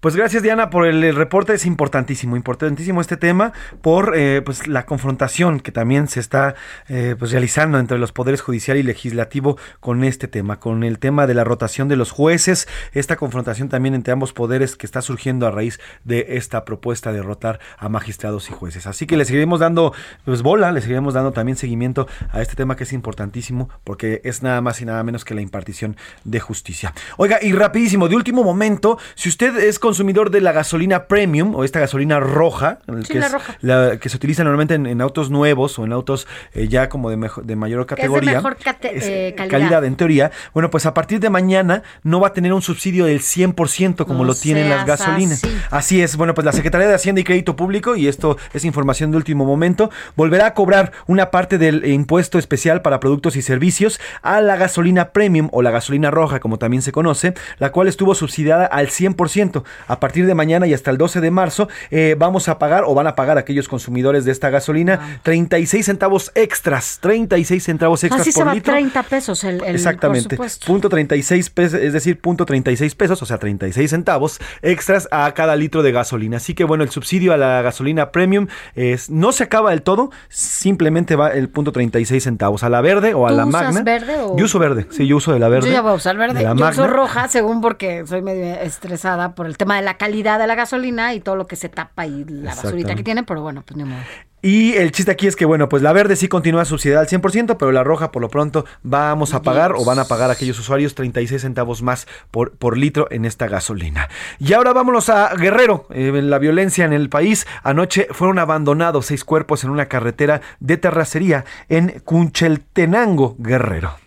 Pues gracias Diana por el, reporte, es importantísimo, importantísimo este tema por eh, pues la confrontación que también se está eh, pues realizando entre los poderes judicial y legislativo con este tema, con el tema de la rotación de los jueces, esta confrontación también entre ambos poderes que está surgiendo a raíz de esta propuesta de rotar a magistrados y jueces. Así que le seguiremos dando pues bola, le seguiremos dando también seguimiento a este tema que es importantísimo porque es nada más y nada menos que la impartición de justicia. Oiga, y rapidísimo, de último momento, si usted es consumidor de la gasolina premium o esta gasolina roja, Sí, que, la es roja. la que se utiliza normalmente en, en autos nuevos o en autos eh, ya como de, mejo- de mayor de categoría. mejor cate- es, eh, calidad. calidad. en teoría. Bueno, pues a partir de mañana no va a tener un subsidio del 100% como No lo tienen las gasolinas. así. Así es. Bueno, pues la Secretaría de Hacienda y Crédito Público, y esto es información de último momento, volverá a cobrar una parte del impuesto especial para productos y servicios a la gasolina premium o la gasolina roja, como también se conoce, la cual estuvo subsidiada al 100%. A partir de mañana y hasta el 12 de marzo eh, vamos a pagar o van a pagar aquellos consumidores de esta gasolina 36 centavos extras, 36 centavos extras Así se por va litro. 30 pesos el, el Exactamente. por. Punto 36 pesos, es decir, punto 36 pesos, o sea, 36 centavos extras a cada litro de gasolina. Así que bueno, el subsidio a la gasolina premium es, no se acaba del todo, simplemente va el punto 36 centavos a la verde o a ¿Tú la usas magna. verde o- Yo uso verde, sí, yo uso de la verde. Yo ya voy a usar verde. Yo uso roja, según porque soy medio estresada por el tema de la calidad de la gasolina y todo lo que se tapa y la basurita que tiene, pero bueno, pues ni modo. Y el chiste aquí es que, bueno, pues la verde sí continúa subsidiada al 100%, pero la roja por lo pronto vamos a pagar o van a pagar aquellos usuarios 36 centavos más por, por litro en esta gasolina. Y ahora vámonos a Guerrero, eh, la violencia en el país. Anoche fueron abandonados seis cuerpos en una carretera de terracería en Cuncheltenango, Guerrero.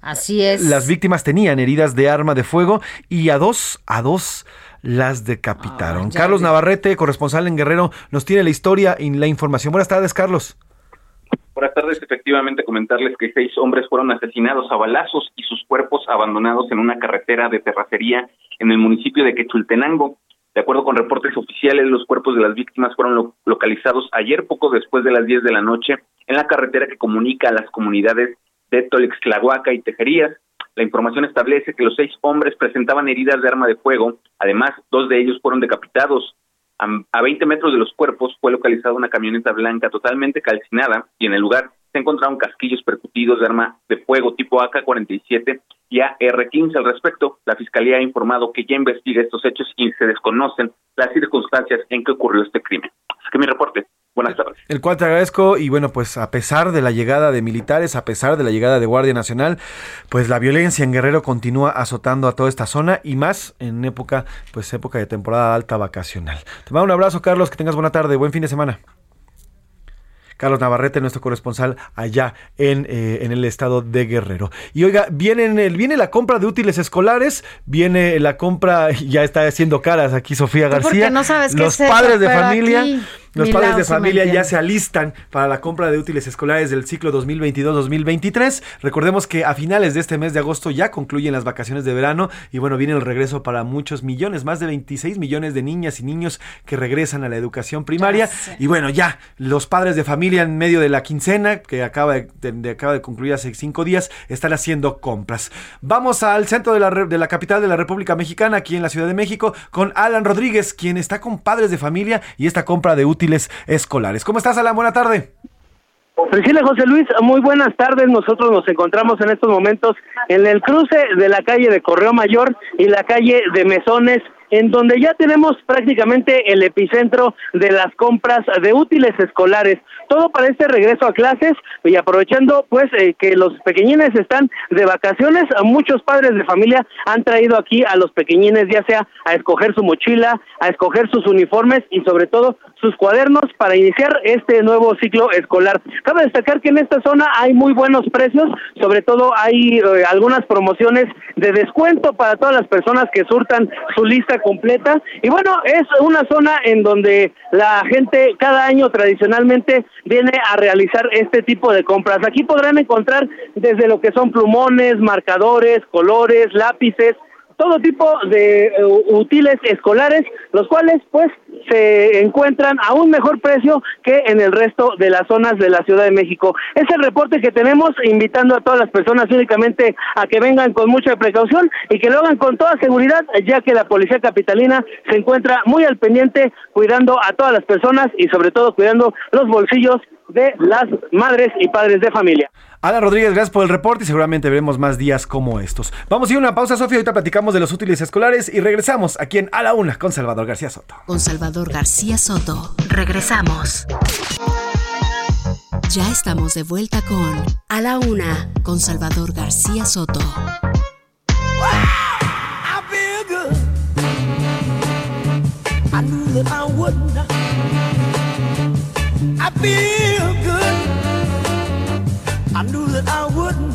Así es. Las víctimas tenían heridas de arma de fuego y a dos, a dos las decapitaron. Ah, Carlos vi. Navarrete, corresponsal en Guerrero, nos tiene la historia y la información. Buenas tardes, Carlos. Buenas tardes, efectivamente comentarles que seis hombres fueron asesinados a balazos y sus cuerpos abandonados en una carretera de terracería en el municipio de Quechultenango. De acuerdo con reportes oficiales, los cuerpos de las víctimas fueron lo- localizados ayer poco después de las 10 de la noche en la carretera que comunica a las comunidades de Tolixtlahuaca y Tejerías. La información establece que los seis hombres presentaban heridas de arma de fuego, además dos de ellos fueron decapitados. A 20 metros de los cuerpos fue localizada una camioneta blanca totalmente calcinada y en el lugar se encontraron casquillos percutidos de arma de fuego tipo AK-47 y AR-15. Al respecto, la Fiscalía ha informado que ya investiga estos hechos y se desconocen las circunstancias en que ocurrió este crimen. Es que mi reporte. Buenas tardes. El cual te agradezco y bueno, pues a pesar de la llegada de militares, a pesar de la llegada de Guardia Nacional, pues la violencia en Guerrero continúa azotando a toda esta zona y más en época, pues época de temporada alta vacacional. Te mando un abrazo, Carlos, que tengas buena tarde, buen fin de semana. Carlos Navarrete, nuestro corresponsal allá en, eh, en el estado de Guerrero. Y oiga, vienen el, viene la compra de útiles escolares, viene la compra, [LAUGHS] ya está haciendo caras aquí Sofía Tú porque García. no sabes qué Los padres de familia. aquí- Los padres de familia ya se alistan para la compra de útiles escolares del ciclo 2022-2023. Recordemos que a finales de este mes de agosto ya concluyen las vacaciones de verano y bueno, viene el regreso para muchos millones, más de 26 millones de niñas y niños que regresan a la educación primaria. Y bueno, ya los padres de familia en medio de la quincena, que acaba de, de- acaba de concluir hace cinco días, están haciendo compras. Vamos al centro de la, de la capital de la República Mexicana, aquí en la Ciudad de México, con Alan Rodríguez, quien está con padres de familia y esta compra de útiles escolares. ¿Cómo estás, Alan? Buena tarde. Priscila José Luis, muy buenas tardes. Nosotros nos encontramos en estos momentos en el cruce de la calle de Correo Mayor y la calle de Mesones, en donde ya tenemos prácticamente el epicentro de las compras de útiles escolares. Todo para este regreso a clases y aprovechando pues eh, que los pequeñines están de vacaciones, muchos padres de familia han traído aquí a los pequeñines ya sea a escoger su mochila, a escoger sus uniformes y sobre todo sus cuadernos para iniciar este nuevo ciclo escolar. Cabe destacar que en esta zona hay muy buenos precios, sobre todo hay eh, algunas promociones de descuento para todas las personas que surtan su lista completa. Y bueno, es una zona en donde la gente cada año tradicionalmente viene a realizar este tipo de compras. Aquí podrán encontrar desde lo que son plumones, marcadores, colores, lápices, todo tipo de eh, útiles escolares, los cuales pues se encuentran a un mejor precio que en el resto de las zonas de la Ciudad de México. Es el reporte que tenemos, invitando a todas las personas únicamente a que vengan con mucha precaución y que lo hagan con toda seguridad, ya que la Policía Capitalina se encuentra muy al pendiente cuidando a todas las personas y sobre todo cuidando los bolsillos de las madres y padres de familia. Alan Rodríguez, gracias por el reporte y seguramente veremos más días como estos. Vamos a ir a una pausa, Sofía. Ahorita platicamos de los útiles escolares y regresamos aquí en A la Una con Salvador García Soto. Con Salvador García Soto. Regresamos. Ya estamos de vuelta con A la Una con Salvador García Soto. I feel good. I knew that I wouldn't. I feel good. I knew that I wouldn't.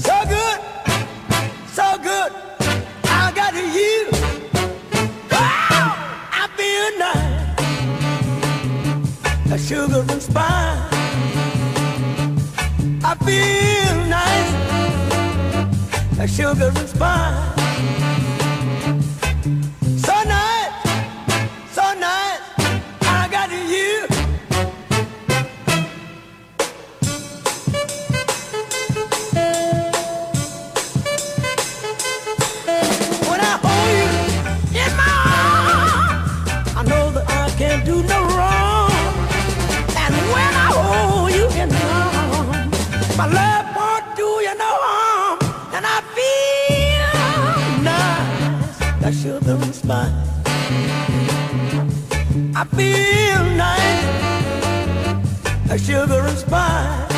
So good, so good. I got you. Oh, wow, I feel nice. A sugar and spice. I feel nice like sugar and spice. children's pie.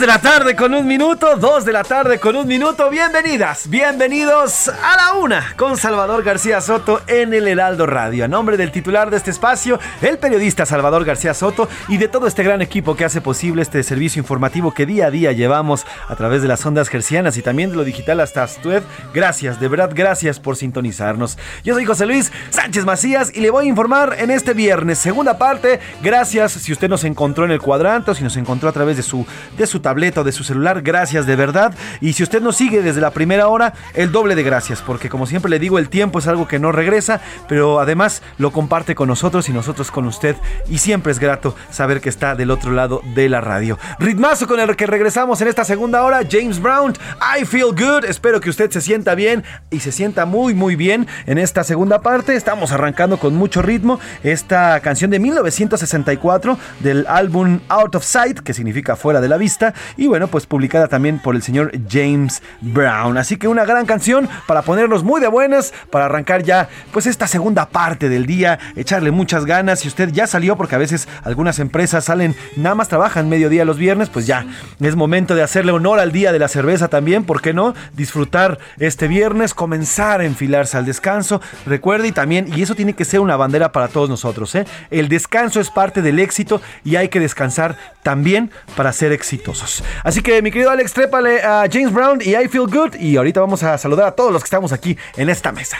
De la tarde con un minuto, dos de la tarde con un minuto. Bienvenidas, bienvenidos a la una con Salvador García Soto en el Heraldo Radio. A nombre del titular de este espacio, el periodista Salvador García Soto y de todo este gran equipo que hace posible este servicio informativo que día a día llevamos a través de las ondas gercianas y también de lo digital hasta usted. Gracias, de verdad, gracias por sintonizarnos. Yo soy José Luis Sánchez Macías y le voy a informar en este viernes, segunda parte. Gracias si usted nos encontró en el cuadrante o si nos encontró a través de su, de su tableta o de su celular. Gracias de verdad. Y si usted nos sigue desde la primera hora, el doble de gracias, porque como siempre le digo, el tiempo es algo que no regresa, pero además lo comparte con nosotros y nosotros con usted. Y siempre es grato saber que está del otro lado de la radio. Ritmazo con el que regresamos en esta segunda hora, James Brown, I Feel Good. Espero que usted se sienta bien y se sienta muy, muy bien en esta segunda parte. Estamos arrancando con mucho ritmo esta canción de 1964 del álbum Out of Sight, que significa fuera de la vista. Y bueno, pues publicada también por el señor James Brown. Así que una gran canción para ponernos muy de buenas, para arrancar ya pues esta segunda parte del día, echarle muchas ganas. Si usted ya salió, porque a veces algunas empresas salen, nada más trabajan mediodía los viernes, pues ya es momento de hacerle honor al día de la cerveza también, ¿por qué no? Disfrutar este viernes, comenzar a enfilarse al descanso. Recuerde y también, y eso tiene que ser una bandera para todos nosotros, ¿eh? El descanso es parte del éxito y hay que descansar también para ser exitosos. Así que mi querido Alex, trépale a James Brown y I Feel Good. Y ahorita vamos a saludar a todos los que estamos aquí en esta mesa.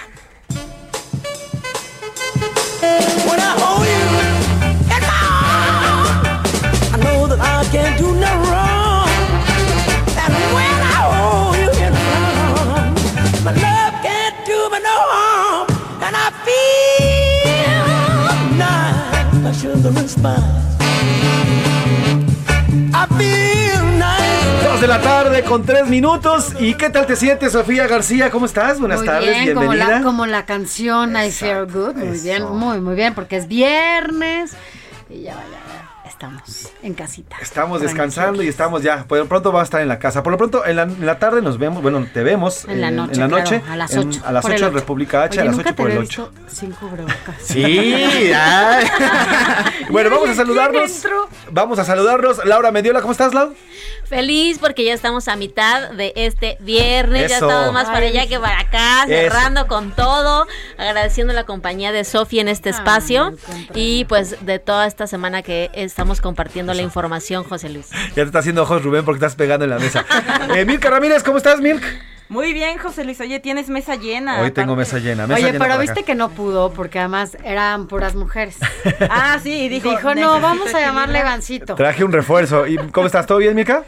I de la tarde con tres minutos. ¿Y qué tal te sientes, Sofía García? ¿Cómo estás? Buenas tardes, bien, bienvenida. Como la, como la canción I Feel Good. Muy bien, muy, muy bien, porque es viernes. Y ya vaya estamos en casita. Estamos descansando y estamos ya. Por lo pronto vamos a estar en la casa. Por lo pronto en la, en la tarde nos vemos, bueno, te vemos En la eh, noche, en la claro, noche, a las en- 8. a las por el 8 en. República H, Oye, a las nunca 8 te por el había 8. visto Sin cubrebocas. [LAUGHS] Sí, [LAUGHS] bueno, vamos a saludarnos. Vamos a saludarnos. Laura Mediola, ¿cómo estás, Lau? Feliz porque ya estamos a mitad de este viernes, ya Eso. estamos más para allá que para acá, Eso. cerrando con todo, agradeciendo la compañía de Sofía en este espacio y pues de toda esta semana que estamos compartiendo la información, José Luis. [LAUGHS] Ya te está haciendo ojos, Rubén, porque estás pegando en la mesa. [LAUGHS] eh, Milka Ramírez, ¿cómo estás, Milk? Muy bien, José Luis. Oye, tienes mesa llena. Hoy tengo mesa llena. Mesa Oye, llena pero viste acá. que no pudo porque además eran puras mujeres. [LAUGHS] Ah, sí, y dijo, Dijo, no, vamos a llamarle equilibrar". Gancito. Traje un refuerzo. ¿Y cómo estás? ¿Todo bien, Milka?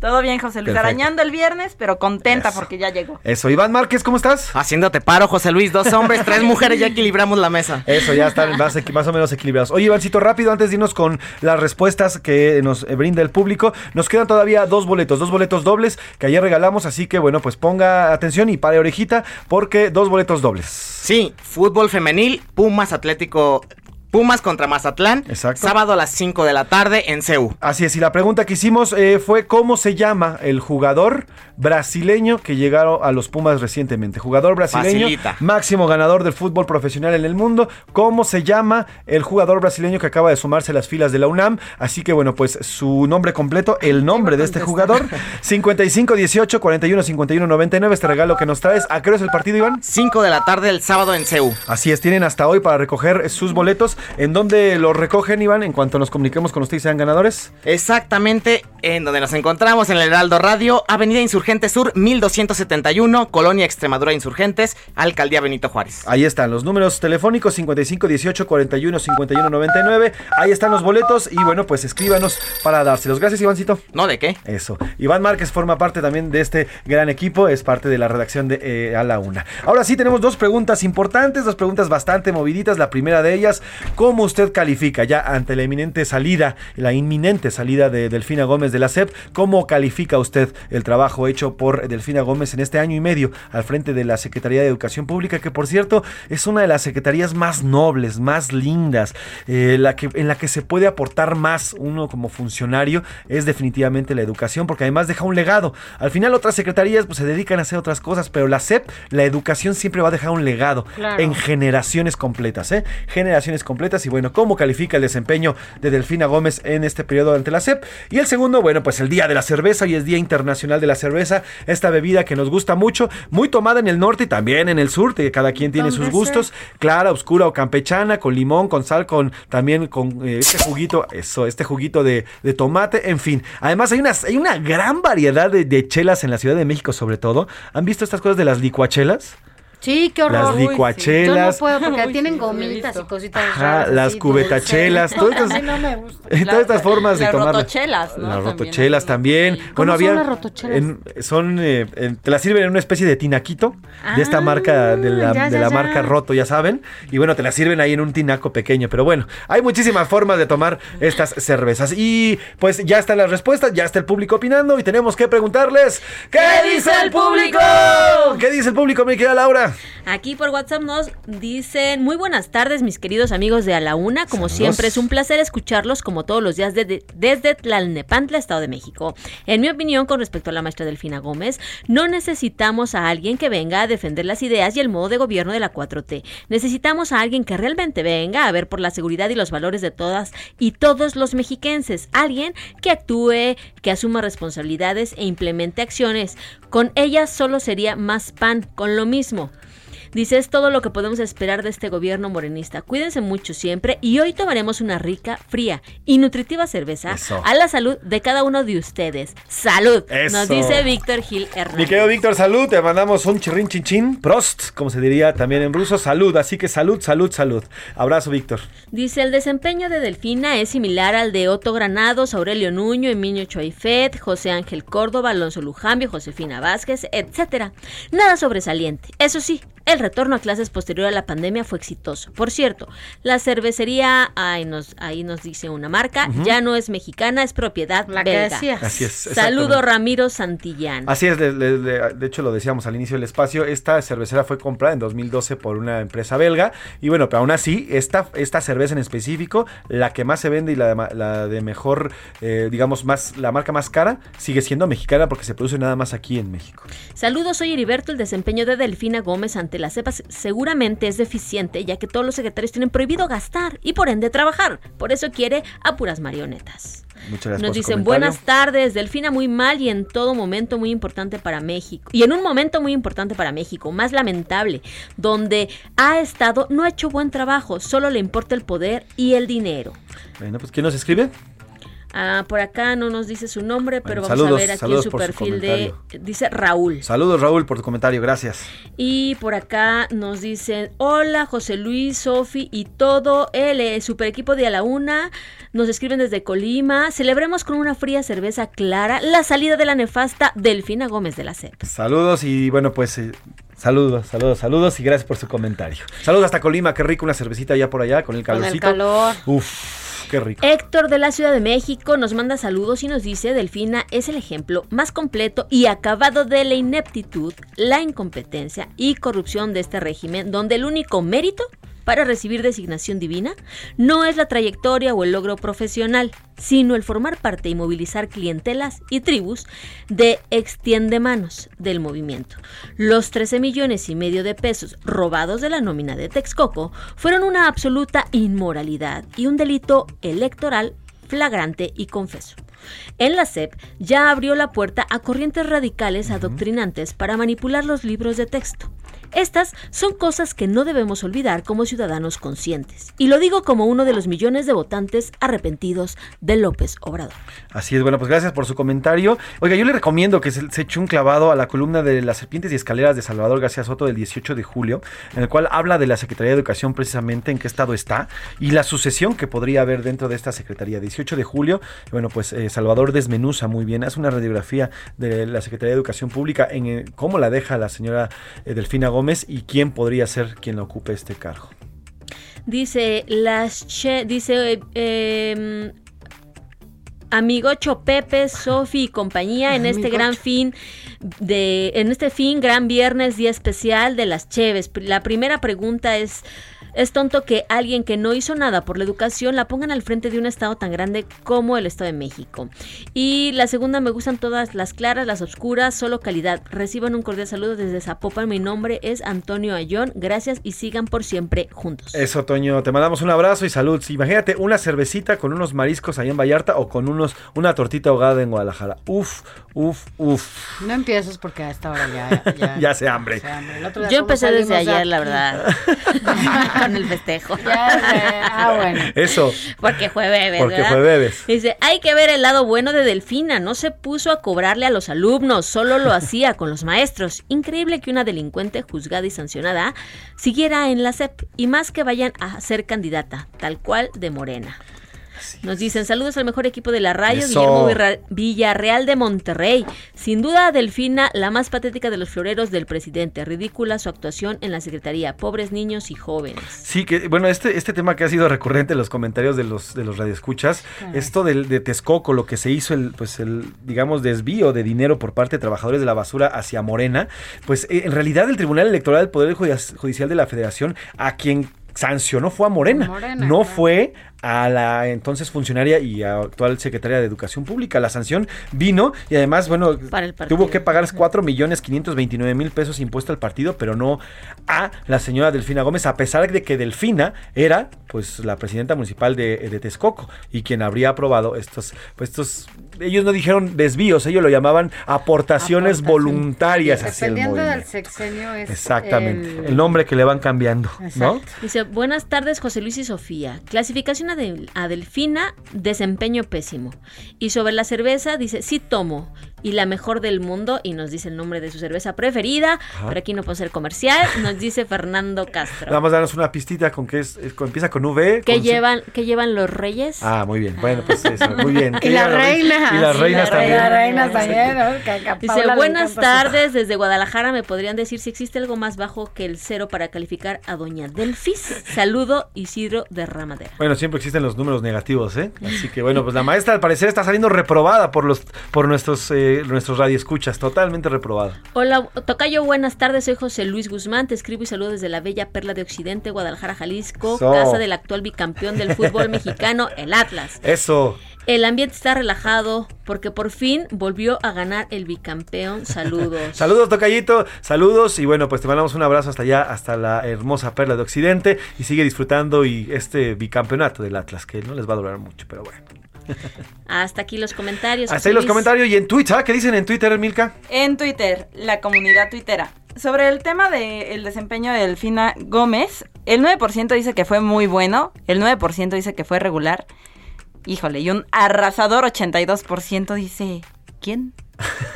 Todo bien, José Luis. Perfecto. Arañando el viernes, pero contenta porque ya llegó. Eso, Iván Márquez, ¿cómo estás? Haciéndote paro, José Luis. Dos hombres, tres mujeres, ya equilibramos la mesa. Eso, ya están más o menos equilibrados. Oye, Ivancito, rápido, antes de irnos con las respuestas que nos eh, brinda el público, nos quedan todavía dos boletos, dos boletos dobles que ayer regalamos, así que bueno, pues ponga atención y pare orejita, porque dos boletos dobles. Sí, fútbol femenil, Pumas Atlético. Pumas contra Mazatlán. Exacto. Sábado a las 5 de la tarde en CEU. Así es, y la pregunta que hicimos eh, fue cómo se llama el jugador brasileño que llegaron a los Pumas recientemente. Jugador brasileño, Facilita. máximo ganador del fútbol profesional en el mundo. ¿Cómo se llama el jugador brasileño que acaba de sumarse a las filas de la UNAM? Así que bueno, pues su nombre completo, el nombre de este jugador, 55 18 41 51 99, este regalo que nos traes. ¿A qué hora es el partido, Iván? 5 de la tarde el sábado en CEU. Así es, tienen hasta hoy para recoger sus boletos. ¿En dónde los recogen, Iván, en cuanto nos comuniquemos con ustedes y sean ganadores? Exactamente en donde nos encontramos en el Heraldo Radio, Avenida Insurgente Sur, 1271, Colonia Extremadura Insurgentes, Alcaldía Benito Juárez. Ahí están los números telefónicos 55 18 41 51 99. Ahí están los boletos y bueno, pues escríbanos para dárselos. Gracias, Ivancito. No, ¿de qué? Eso. Iván Márquez forma parte también de este gran equipo, es parte de la redacción de eh, A la Una. Ahora sí, tenemos dos preguntas importantes, dos preguntas bastante moviditas. La primera de ellas, ¿cómo usted califica ya ante la inminente salida, la inminente salida de Delfina Gómez de la SEP? ¿Cómo califica usted el trabajo hecho por Delfina Gómez en este año y medio al frente de la Secretaría de Educación Pública, que por cierto es una de las secretarías más nobles, más lindas, eh, la que, en la que se puede aportar más uno como funcionario es definitivamente la educación, porque además deja un legado. Al final otras secretarías pues, se dedican a hacer otras cosas, pero la SEP, la educación siempre va a dejar un legado Claro. en generaciones completas, ¿eh? Generaciones completas y bueno, ¿cómo califica el desempeño de Delfina Gómez en este periodo ante la SEP? Y el segundo, bueno, pues el Día de la Cerveza, hoy es Día Internacional de la Cerveza, esta bebida que nos gusta mucho, muy tomada en el norte y también en el sur, que cada quien tiene sus ¿Dónde gustos, clara, oscura o campechana, con limón, con sal, con también con eh, este juguito, eso, este juguito de, de tomate, en fin. Además hay, unas, hay una gran variedad de, de chelas en la Ciudad de México sobre todo. ¿Han visto estas cosas de las licuachelas? Sí, qué horror. Las Uy, sí. licuachelas. Yo no puedo porque Uy, tienen sí, gomitas y cositas Ajá, raras. las así, cubetachelas, todas [LAUGHS] estas- Ay, no me gusta. todas estas formas de las tomarla. rotochelas, ¿no? Las También rotochelas también. Bueno, son había. las rotochelas? en- son. eh, en- te las sirven en una especie de tinaquito. de esta Ah, marca, de la, ya, de ya, la ya. marca Roto, ya saben. Y bueno, te las sirven ahí en un tinaco pequeño. Pero bueno, hay muchísimas formas de tomar estas cervezas. Y pues ya están las respuestas, ya está el público opinando. Y tenemos que preguntarles: ¿Qué dice el público? ¿Qué dice el público, mi querida Laura? Aquí por WhatsApp nos dicen, muy buenas tardes mis queridos amigos de A la Una, como siempre es un placer escucharlos como todos los días desde, desde Tlalnepantla, Estado de México. En mi opinión, con respecto a la maestra Delfina Gómez, no necesitamos a alguien que venga a defender las ideas y el modo de gobierno de la 4T. Necesitamos a alguien que realmente venga a ver por la seguridad y los valores de todas y todos los mexiquenses. Alguien que actúe, que asuma responsabilidades e implemente acciones. Con ella solo sería más pan, con lo mismo. Dice, es todo lo que podemos esperar de este gobierno morenista. Cuídense mucho siempre y hoy tomaremos una rica, fría y nutritiva cerveza Eso. a la salud de cada uno de ustedes. ¡Salud! Eso. Nos dice Víctor Gil Hernández. Mi querido Víctor, salud. Te mandamos un chirrin chin chin. Prost, como se diría también en ruso. Salud. Así que salud, salud, salud. Abrazo, Víctor. Dice, el desempeño de Delfina es similar al de Otto Granados, Aurelio Nuño, Emilio Choifet, José Ángel Córdoba, Alonso Lujambio, Josefina Vázquez, etcétera. Nada sobresaliente. Eso sí, el retorno a clases posterior a la pandemia fue exitoso. Por cierto, la cervecería, ahí nos, ahí nos dice una marca, ya no es mexicana, es propiedad La que belga. decías. Así es, Saludo. Ramiro Santillán. Así es, de, de- de- de hecho lo decíamos al inicio del espacio, esta cervecera fue comprada en 2012 por una empresa belga y bueno, pero aún así, esta, esta cerveza en específico, la que más se vende y la de, la de mejor, eh, digamos, más la marca más cara, sigue siendo mexicana porque se produce nada más aquí en México. Saludos, soy Heriberto. El desempeño de Delfina Gómez ante la CEPA seguramente es deficiente, ya que todos los secretarios tienen prohibido gastar y por ende trabajar. Por eso quiere a puras marionetas. Muchas gracias Nos dicen buenas tardes, Delfina muy mal y en todo momento muy importante para México. Y en un momento muy importante para México, más lamentable, donde ha estado, no ha hecho buen trabajo, solo le importa el poder y el dinero. Bueno, pues ¿quién nos escribe? Ah, por acá no nos dice su nombre, pero Bueno, vamos saludos, a ver aquí en su perfil de... Dice Raúl. Saludos Raúl por tu comentario, gracias. Y por acá nos dicen, hola José Luis, Sofi y todo el eh, super equipo de A la Una. Nos escriben desde Colima. Celebremos con una fría cerveza clara la salida de la nefasta Delfina Gómez de la CEP. Saludos y bueno, pues eh, saludos, saludos, saludos y gracias por su comentario. Saludos hasta Colima, qué rico una cervecita allá por allá con el Con el calorcito. calor. Uf, Héctor de la Ciudad de México nos manda saludos y nos dice, Delfina es el ejemplo más completo y acabado de la ineptitud, la incompetencia y corrupción de este régimen, donde el único mérito para recibir designación divina no es la trayectoria o el logro profesional, sino el formar parte y movilizar clientelas y tribus de extiende manos del movimiento. Los 13 millones y medio de pesos robados de la nómina de Texcoco fueron una absoluta inmoralidad y un delito electoral flagrante y confeso. En la SEP ya abrió la puerta a corrientes radicales adoctrinantes para manipular los libros de texto. Estas son cosas que no debemos olvidar como ciudadanos conscientes. Y lo digo como uno de los millones de votantes arrepentidos de López Obrador. Así es, bueno, pues gracias por su comentario. Oiga, yo le recomiendo que se, eche un clavado a la columna de las serpientes y escaleras de Salvador García Soto del 18 de julio, en el cual habla de la Secretaría de Educación precisamente en qué estado está y la sucesión que podría haber dentro de esta Secretaría. 18 de julio, bueno, pues eh, Salvador desmenuza muy bien, hace una radiografía de la Secretaría de Educación Pública en eh, cómo la deja la señora eh, Delfina Gómez y quién podría ser quien ocupe este cargo. Dice las che, dice eh, eh, amigo Chopepe, Sofi y compañía en este Amigocho. gran fin de en este fin gran viernes día especial de las Cheves. La primera pregunta es es tonto que alguien que no hizo nada por la educación la pongan al frente de un estado tan grande como el Estado de México. Y la segunda, me gustan todas las claras, las oscuras, solo calidad. Reciban un cordial saludo desde Zapopan. Mi nombre es Antonio Ayón. Gracias y sigan por siempre juntos. Eso, Toño, te mandamos un abrazo y salud. Imagínate una cervecita con unos mariscos ahí en Vallarta o con unos una tortita ahogada en Guadalajara. Uf, uf, uf. No empieces porque a esta hora ya. Ya, [LAUGHS] Ya se hambre. se hambre. El otro día Yo empecé desde de ayer, la verdad. [LAUGHS] Con el festejo. [LAUGHS] Ya sé. Ah, bueno. Eso. Porque fue bebés, Porque ¿verdad? fue bebés. Dice, hay que ver el lado bueno de Delfina. No se puso a cobrarle a los alumnos, solo lo hacía con los maestros. Increíble que una delincuente juzgada y sancionada siguiera en la SEP. Y más que vayan a ser candidata, tal cual de Morena. Nos dicen saludos al mejor equipo de la radio, Eso. Guillermo Villarreal de Monterrey. Sin duda, Delfina, la más patética de los floreros del presidente. Ridícula su actuación en la Secretaría. Pobres niños y jóvenes. Sí, que bueno, este, este tema que ha sido recurrente en los comentarios de los, de los radioescuchas, esto del, de Texcoco, lo que se hizo, el, pues el, digamos, desvío de dinero por parte de trabajadores de la basura hacia Morena, pues eh, en realidad el Tribunal Electoral del Poder Judi- Judicial de la Federación, a quien sancionó fue a Morena, Morena, no claro. fue a la entonces funcionaria y actual secretaria de Educación Pública. La sanción vino y además, bueno, Para el tuvo que pagar 4 millones 529 mil pesos impuesto al partido, pero no a la señora Delfina Gómez, a pesar de que Delfina era pues la presidenta municipal de, de Texcoco y quien habría aprobado estos, pues estos, ellos no dijeron desvíos, ellos lo llamaban aportaciones voluntarias hacia el Dependiendo del movimiento. sexenio es Exactamente, el- el nombre que le van cambiando, ¿no? Dice, buenas tardes José Luis y Sofía. Clasificación Del- a Delfina, desempeño pésimo. Y sobre la cerveza, dice, sí tomo. Y la mejor del mundo, y nos dice el nombre de su cerveza preferida, Ajá. pero aquí no puede ser comercial, nos dice Fernando Castro. Nada más darnos una pistita con que es, es- con- empieza con V. ¿Qué con llevan, ¿Qué llevan los reyes? Ah, muy bien. Bueno, pues eso, muy bien. [LAUGHS] Y las reinas. Y las reinas también. Las reinas también, a- a Dice, buenas su- tardes, desde Guadalajara me podrían decir si existe algo más bajo que el cero para calificar a Doña Delfis. Saludo, Isidro de Ramadera. Bueno, siempre existen los números negativos, ¿eh? [LAUGHS] Así que bueno, pues la maestra al parecer está saliendo reprobada por los por nuestros eh, nuestros radioescuchas, totalmente reprobada. Hola, Tocayo, buenas tardes. Soy José Luis Guzmán. Te escribo y saludo desde la bella perla de Occidente, Guadalajara, Jalisco, casa del actual bicampeón del fútbol mexicano, el Atlas. Eso. El ambiente está relajado porque por fin volvió a ganar el bicampeón. Saludos. [LAUGHS] Saludos, Tocayito, saludos y bueno, pues te mandamos un abrazo hasta allá, hasta la hermosa perla de Occidente y sigue disfrutando y este bicampeonato del Atlas, que no les va a durar mucho, pero bueno. Hasta aquí los comentarios. Hasta ahí los comentarios y en Twitter, ¿ah? ¿qué dicen en Twitter, Milka? En Twitter, la comunidad tuitera. Sobre el tema del desempeño de Delfina Gómez, el 9% dice que fue muy bueno, el 9% dice que fue regular. Híjole, y un arrasador 82% dice, ¿quién?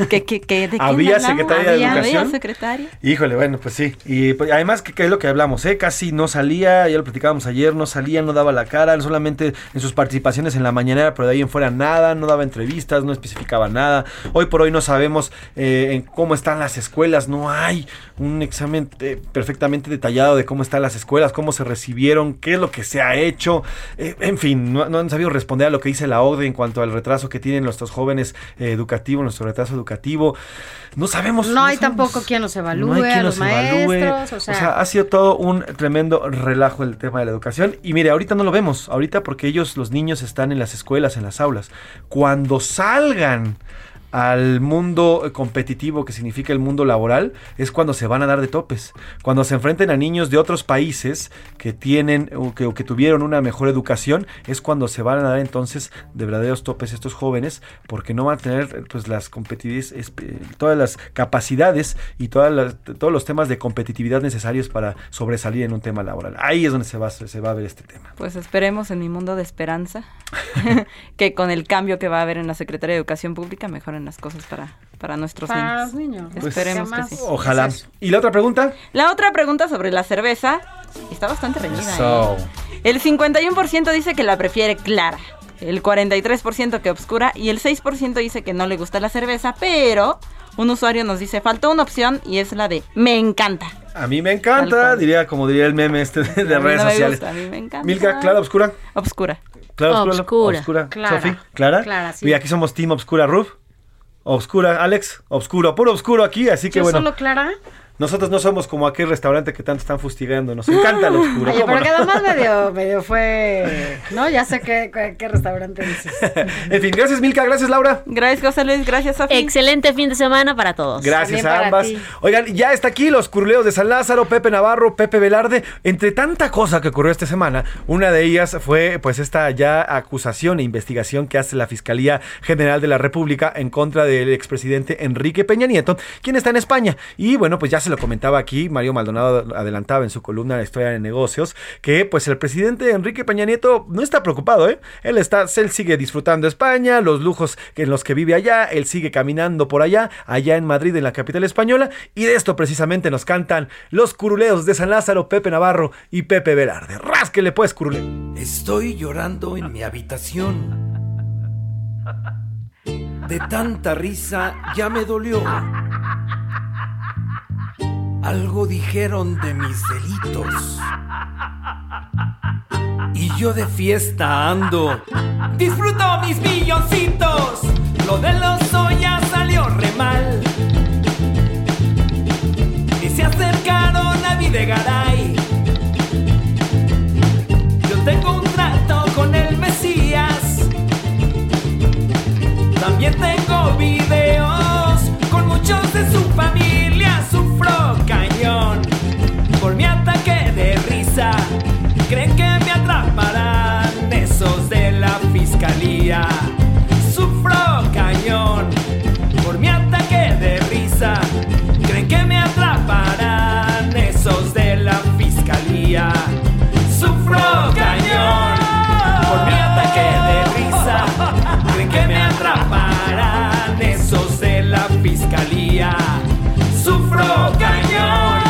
¿Qué, qué, qué, ¿De ¿Había hablamos? secretaria de ¿Había- Educación? ¿Había secretaria? Híjole, bueno, pues sí. Y pues, además, que es lo que hablamos, ¿eh? Casi no salía, ya lo platicábamos ayer, no salía, no daba la cara, solamente en sus participaciones en la mañanera, pero de ahí en fuera nada, no daba entrevistas, no especificaba nada. Hoy por hoy no sabemos eh, en cómo están las escuelas, no hay un examen eh, perfectamente detallado de cómo están las escuelas, cómo se recibieron, qué es lo que se ha hecho. Eh, en fin, no, no han sabido responder a lo que dice la OCDE en cuanto al retraso que tienen nuestros jóvenes educativos, nuestro retraso educativo. No sabemos. No hay sabemos. tampoco quien los evalúe, No hay quien a los los evalúe. maestros, o sea, ha sido todo un tremendo relajo el tema de la educación. Y mire, ahorita no lo vemos, ahorita porque ellos, los niños, están en las escuelas, en las aulas. Cuando salgan al mundo eh, competitivo que significa el mundo laboral es cuando se van a dar de topes. Cuando se enfrenten a niños de otros países que tienen o que, tuvieron una mejor educación es cuando se van a dar entonces de verdaderos topes estos jóvenes porque no van a tener eh, pues las competitividades espe- todas las capacidades y todas las- todos los temas de competitividad necesarios para sobresalir en un tema laboral. Ahí es donde se va, se va a ver este tema. Pues esperemos en mi mundo de esperanza [LAUGHS] que con el cambio que va a haber en la Secretaría de Educación Pública mejoren las cosas para, para nuestros Para niños. los niños. Pues, Esperemos que sí. ojalá y la otra pregunta La otra pregunta sobre la cerveza está bastante reñida. Eso. ¿eh? El 51% dice que la prefiere clara, el 43% que obscura y el 6% dice que no le gusta la cerveza, pero un usuario nos dice faltó una opción y es la de me encanta. A mí me encanta, diría como diría el meme este de, redes no me sociales. gusta, a mí me encanta. Milka, clara, obscura. Obscura. Clara, obscura. Obscura. obscura. Clara. Sofi, clara. Clara, sí. Y aquí somos Team Obscura Roof. Obscura, Alex, obscuro, puro obscuro aquí, así que ¿Yo bueno. solo Clara? Nosotros no somos como aquel restaurante que tanto están fustigando, nos encanta el oscuro. Oye, ¿cómo pero no? que además medio, [LAUGHS] medio fue, ¿no? Ya sé qué, qué, qué restaurante dices. [LAUGHS] En fin, gracias Milka, gracias Laura. Gracias José Luis, gracias Sofi. Excelente fin de semana para todos. Gracias También a ambas. ti. Oigan, ya está aquí los curuleos de San Lázaro, Pepe Navarro, Pepe Velarde. Entre tanta cosa que ocurrió esta semana, una de ellas fue pues esta ya acusación e investigación que hace la Fiscalía General de la República en contra del expresidente Enrique Peña Nieto, quien está en España. Y bueno, pues ya se lo comentaba aquí, Mario Maldonado adelantaba en su columna La historia de negocios, que pues el presidente Enrique Peña Nieto no está preocupado, ¿eh? Él está, él sigue disfrutando España, los lujos en los que vive allá, él sigue caminando por allá, allá en Madrid, en la capital española, y de esto precisamente nos cantan los curuleos de San Lázaro, Pepe Navarro y Pepe Velarde. Rásquele pues, curule. Estoy llorando en mi habitación. De tanta risa ya me dolió. Algo dijeron de mis delitos. Y yo de fiesta ando. Disfruto mis milloncitos. Lo de los ya salió re mal. Y se acercaron a Videgaray. Yo tengo un trato con el Mesías. También tengo videos con muchos de su familia. Sufro por mi ataque de risa. Creen que me atraparán esos de la fiscalía. Sufro cañón por mi ataque de risa. Creen que me atraparán esos de la fiscalía. Sufro cañón por mi ataque de risa. Creen que me atraparán esos de la fiscalía. Sufro cañón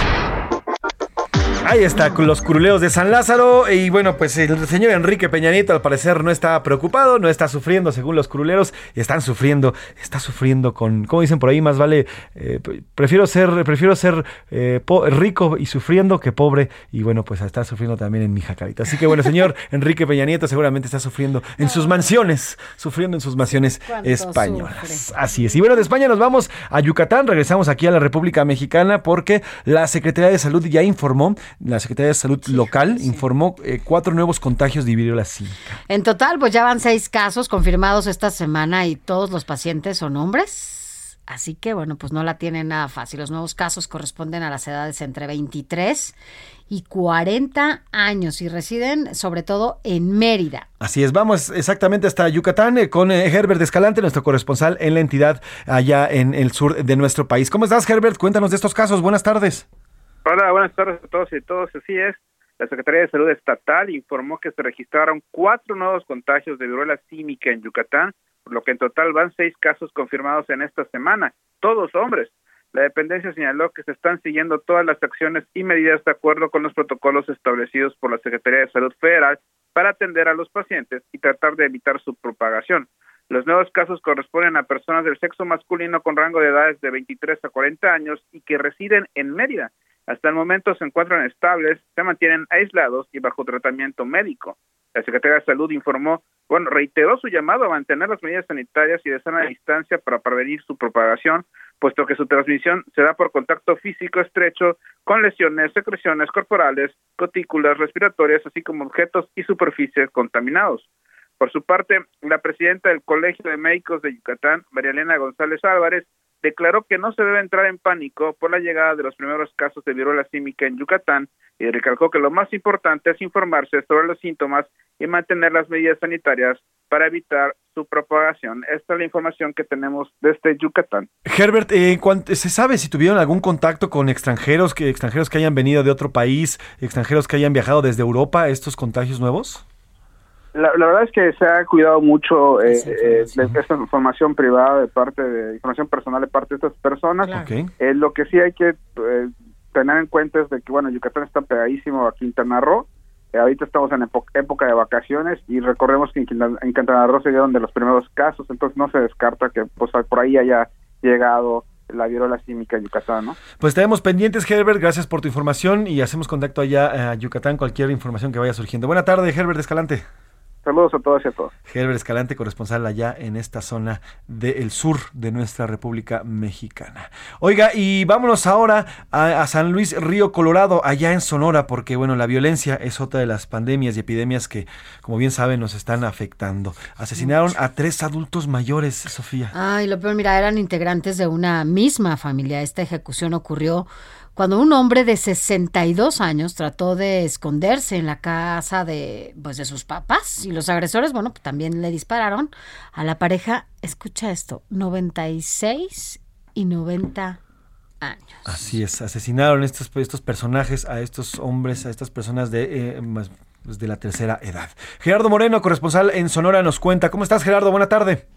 Ahí está, con los curuleos de San Lázaro. Y bueno, pues el señor Enrique Peña Nieto al parecer no está preocupado, no está sufriendo según los curuleros. Están sufriendo, está sufriendo con, como dicen por ahí, más vale, eh, prefiero ser, prefiero ser eh, rico y sufriendo que pobre. Y bueno, pues está sufriendo también en mi jacarita. Así que bueno, señor [LAUGHS] Enrique Peña Nieto seguramente está sufriendo en sus mansiones, sufriendo en sus mansiones ¿Cuánto españolas. Así es. Y bueno, de España nos vamos a Yucatán, regresamos aquí a la República Mexicana porque la Secretaría de Salud ya informó, la Secretaría de Salud local informó eh, cuatro nuevos contagios de viruela símica. En total, pues ya van seis casos confirmados esta semana y todos los pacientes son hombres. Así que, bueno, pues no la tienen nada fácil. Los nuevos casos corresponden a las edades entre 23 y 40 años y residen sobre todo en Mérida. Así es, vamos exactamente hasta Yucatán eh, con eh, Herbert Escalante, nuestro corresponsal en la entidad allá en el sur de nuestro país. ¿Cómo estás, Herbert? Cuéntanos de estos casos. Buenas tardes. Hola, buenas tardes a todos y todos. Así es, la Secretaría de Salud Estatal informó que se registraron cuatro nuevos contagios de viruela símica en Yucatán, por lo que en total van seis casos confirmados en esta semana, todos hombres. La dependencia señaló que se están siguiendo todas las acciones y medidas de acuerdo con los protocolos establecidos por la Secretaría de Salud Federal para atender a los pacientes y tratar de evitar su propagación. Los nuevos casos corresponden a personas del sexo masculino con rango de edades de 23 a 40 años y que residen en Mérida. Hasta el momento se encuentran estables, se mantienen aislados y bajo tratamiento médico. La Secretaría de Salud informó, bueno, reiteró su llamado a mantener las medidas sanitarias y de sana distancia para prevenir su propagación, puesto que su transmisión se da por contacto físico estrecho con lesiones, secreciones corporales, gotículas respiratorias, así como objetos y superficies contaminados. Por su parte, la presidenta del Colegio de Médicos de Yucatán, María Elena González Álvarez, declaró que no se debe entrar en pánico por la llegada de los primeros casos de viruela símica en Yucatán y recalcó que lo más importante es informarse sobre los síntomas y mantener las medidas sanitarias para evitar su propagación. Esta es la información que tenemos desde Yucatán. Herbert, eh, ¿se sabe si tuvieron algún contacto con extranjeros, que extranjeros que hayan venido de otro país, extranjeros que hayan viajado desde Europa, estos contagios nuevos? La, la verdad es que se ha cuidado mucho eh, eh, de esta información privada de parte de información personal de parte de estas personas. Ok. Eh, lo que sí hay que eh, tener en cuenta es de que bueno Yucatán está pegadísimo a Quintana Roo. Eh, ahorita estamos en época de vacaciones y recordemos que en Quintana, en Quintana Roo se dieron de los primeros casos, entonces no se descarta que pues por ahí haya llegado la viruela símica Yucatán, ¿no? Pues estaremos pendientes, Herbert. Gracias por tu información y hacemos contacto allá a Yucatán, cualquier información que vaya surgiendo. Buena tarde, Herbert Escalante. Saludos a todos y a todos. Herbert Escalante, corresponsal allá en esta zona del sur de nuestra República Mexicana. Oiga, y vámonos ahora a, a San Luis Río Colorado, allá en Sonora, porque bueno, la violencia es otra de las pandemias y epidemias que, como bien saben, nos están afectando. Asesinaron a tres adultos mayores, Sofía. Ay, lo peor, mira, eran integrantes de una misma familia. Esta ejecución ocurrió cuando un hombre de 62 años trató de esconderse en la casa de, pues, de sus papás y los agresores, bueno, pues, también le dispararon a la pareja, escucha esto, 96 y 90 años. Así es, asesinaron estos, estos personajes a estos hombres, a estas personas de, eh, pues, de la tercera edad. Gerardo Moreno, corresponsal en Sonora, nos cuenta. ¿Cómo estás, Gerardo? Buena tarde.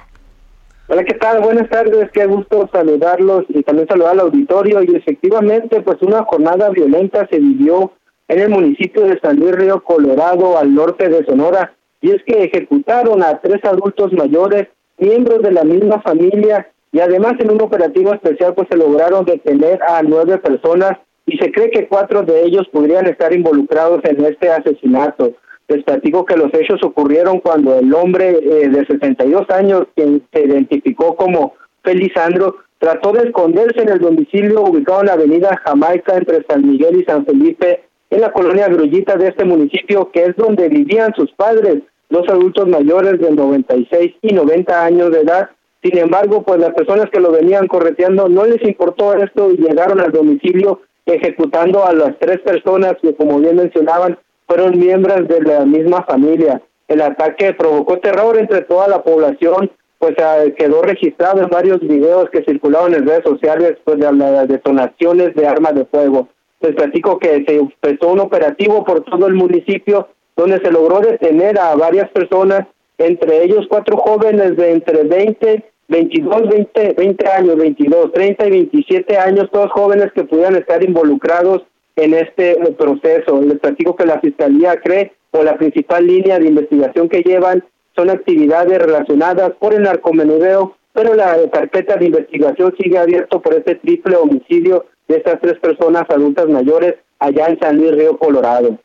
Hola, ¿qué tal? Buenas tardes, qué gusto saludarlos y también saludar al auditorio. Y efectivamente, pues una jornada violenta se vivió en el municipio de San Luis Río Colorado, al norte de Sonora. Y es que ejecutaron a tres adultos mayores, miembros de la misma familia, y además en un operativo especial, pues se lograron detener a nueve personas y se cree que cuatro de ellos podrían estar involucrados en este asesinato. Les platico que los hechos ocurrieron cuando el hombre eh, de 62 años, quien se identificó como Felizandro, trató de esconderse en el domicilio ubicado en la avenida Jamaica entre San Miguel y San Felipe, en la colonia Grullita de este municipio, que es donde vivían sus padres, dos adultos mayores de 96 y 90 años de edad. Sin embargo, pues las personas que lo venían correteando no les importó esto y llegaron al domicilio ejecutando a las tres personas que, como bien mencionaban, fueron miembros de la misma familia. El ataque provocó terror entre toda la población, pues ah, quedó registrado en varios videos que circularon en redes sociales pues, de las detonaciones de armas de fuego. Les platico que se empezó un operativo por todo el municipio donde se logró detener a varias personas, entre ellos cuatro jóvenes de entre 20, 22, 20, 20 años, 22, 30 y 27 años, todos jóvenes que pudieran estar involucrados en este eh, proceso. Les platico que la Fiscalía cree o la principal línea de investigación que llevan son actividades relacionadas por el narcomenudeo, pero la carpeta de investigación sigue abierto por este triple homicidio de estas tres personas adultas mayores allá en San Luis Río Colorado.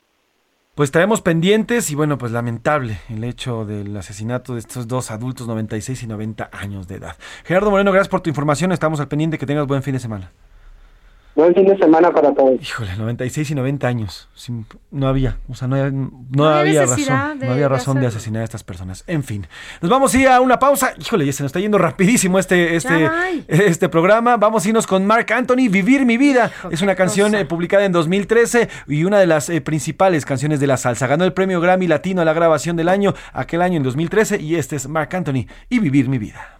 Pues traemos pendientes y bueno, pues lamentable el hecho del asesinato de estos dos adultos, 96 y 90 años de edad. Gerardo Moreno, gracias por tu información. Estamos al pendiente. Que tengas buen fin de semana. Buen fin de semana para todos. Híjole, 96 y 90 años. Sin- no había, o sea, no, había- no No había había necesidad razón, de- no había razón de asesinar a estas personas. En fin, nos vamos a ir a una pausa. Híjole, ya se nos está yendo rapidísimo este, este, este programa. Vamos a irnos con Mark Anthony, Vivir mi vida. es una canción eh, publicada en 2013 y una de las eh, principales canciones de la salsa. Ganó el premio Grammy Latino a la grabación del año, aquel año en 2013, y este es Mark Anthony y Vivir mi vida.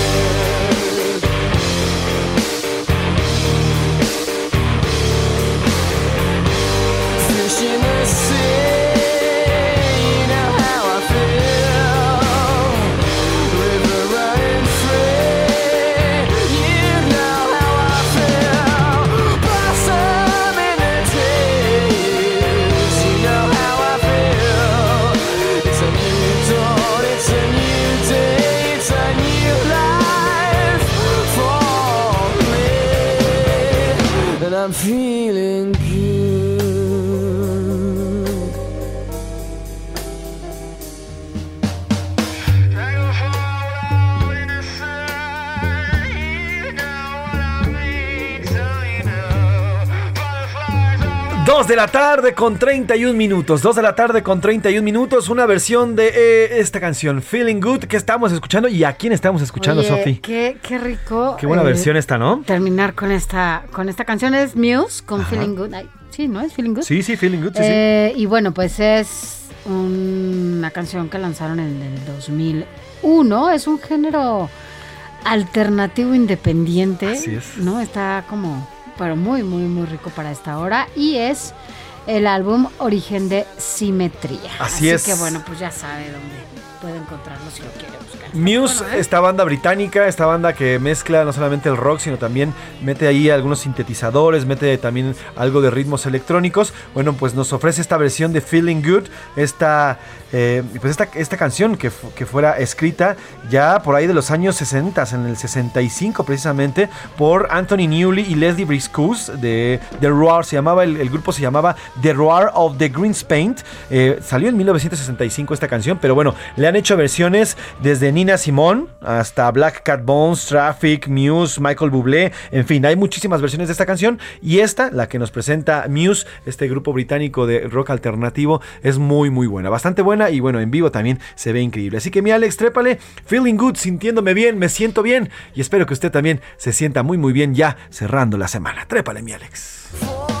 Me, de la tarde con 31 minutos. 2 de la tarde con 31 minutos. Una versión de eh, esta canción, Feeling Good, que estamos escuchando. ¿Y a quién estamos escuchando, Sofi? Qué, qué rico. Qué buena eh, versión esta, ¿no? Terminar con esta, con esta canción es Muse con Feeling Good. Ay, sí, ¿no? Es Feeling Good. Sí, sí, Feeling Good, sí, Eh, Y bueno, pues es una canción que lanzaron en el 2001. Es un género alternativo independiente. Así es. ¿No? Está como, pero muy, muy, muy rico para esta hora. Y es el álbum Origen de Simetría. Así es. que bueno, pues ya sabe dónde puede encontrarlo si lo quiere. Muse, Bueno, ¿eh? esta banda británica, esta banda que mezcla no solamente el rock, sino también mete ahí algunos sintetizadores, mete también algo de ritmos electrónicos. Bueno, pues nos ofrece esta versión de Feeling Good, esta, eh, pues esta, esta canción que, que fuera escrita ya por ahí de los años 60, en el 65 precisamente, por Anthony Newley y Leslie Briscoe de The Roar. Se llamaba, el, el grupo se llamaba The Roar of the Greens Paint. Eh, salió en 1965 esta canción, pero bueno, le han hecho versiones desde Nina Simone hasta Black Cat Bones, Traffic, Muse, Michael Bublé, en fin, hay muchísimas versiones de esta canción y esta, la que nos presenta Muse, este grupo británico de rock alternativo, es muy muy buena, bastante buena y bueno, en vivo también se ve increíble. Así que mi Alex, trépale, feeling good, sintiéndome bien, me siento bien y espero que usted también se sienta muy muy bien ya cerrando la semana. Trépale, mi Alex.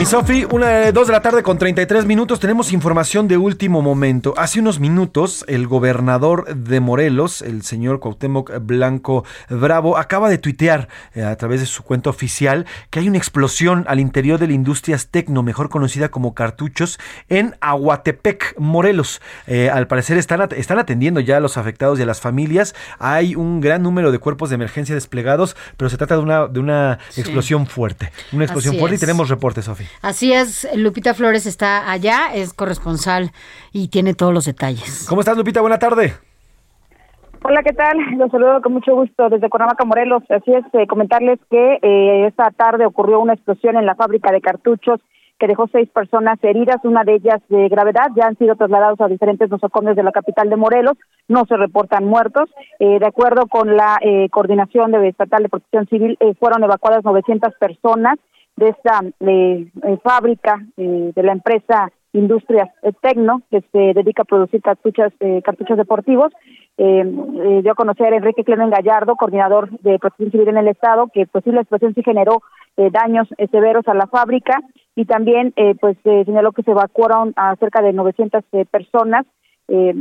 Mi Sofi, una de dos de la tarde con 33 minutos. Tenemos información de último momento. Hace unos minutos, el gobernador de Morelos, el señor Cuauhtémoc Blanco Bravo, acaba de tuitear eh, a través de su cuenta oficial que hay una explosión al interior de la industria Tecno, mejor conocida como cartuchos, en Aguatepec, Morelos. Eh, al parecer están, at- están atendiendo ya a los afectados y a las familias. Hay un gran número de cuerpos de emergencia desplegados, pero se trata de una, de una Sí. explosión fuerte. Una explosión Así fuerte es. y tenemos reportes, Sofi. Así es, Lupita Flores está allá, es corresponsal y tiene todos los detalles. ¿Cómo estás, Lupita? Buena tarde. Hola, ¿qué tal? Los saludo con mucho gusto desde Cuernavaca, Morelos. Así es, eh, comentarles que eh, esta tarde ocurrió una explosión en la fábrica de cartuchos que dejó seis personas heridas, una de ellas de gravedad. Ya han sido trasladados a diferentes nosocomios de la capital de Morelos. No se reportan muertos. Eh, de acuerdo con la eh, Coordinación de Estatal de Protección Civil, eh, fueron evacuadas 900 personas de esta eh, fábrica eh, de la empresa Industrias eh, Tecno, que se dedica a producir cartuchos, eh, cartuchos deportivos. Eh, dio a conocer a Enrique Clemen Gallardo, coordinador de protección civil en el Estado, que pues sí, la explosión sí generó daños severos a la fábrica. Y también pues señaló que se evacuaron a cerca de 900 eh, personas. Eh,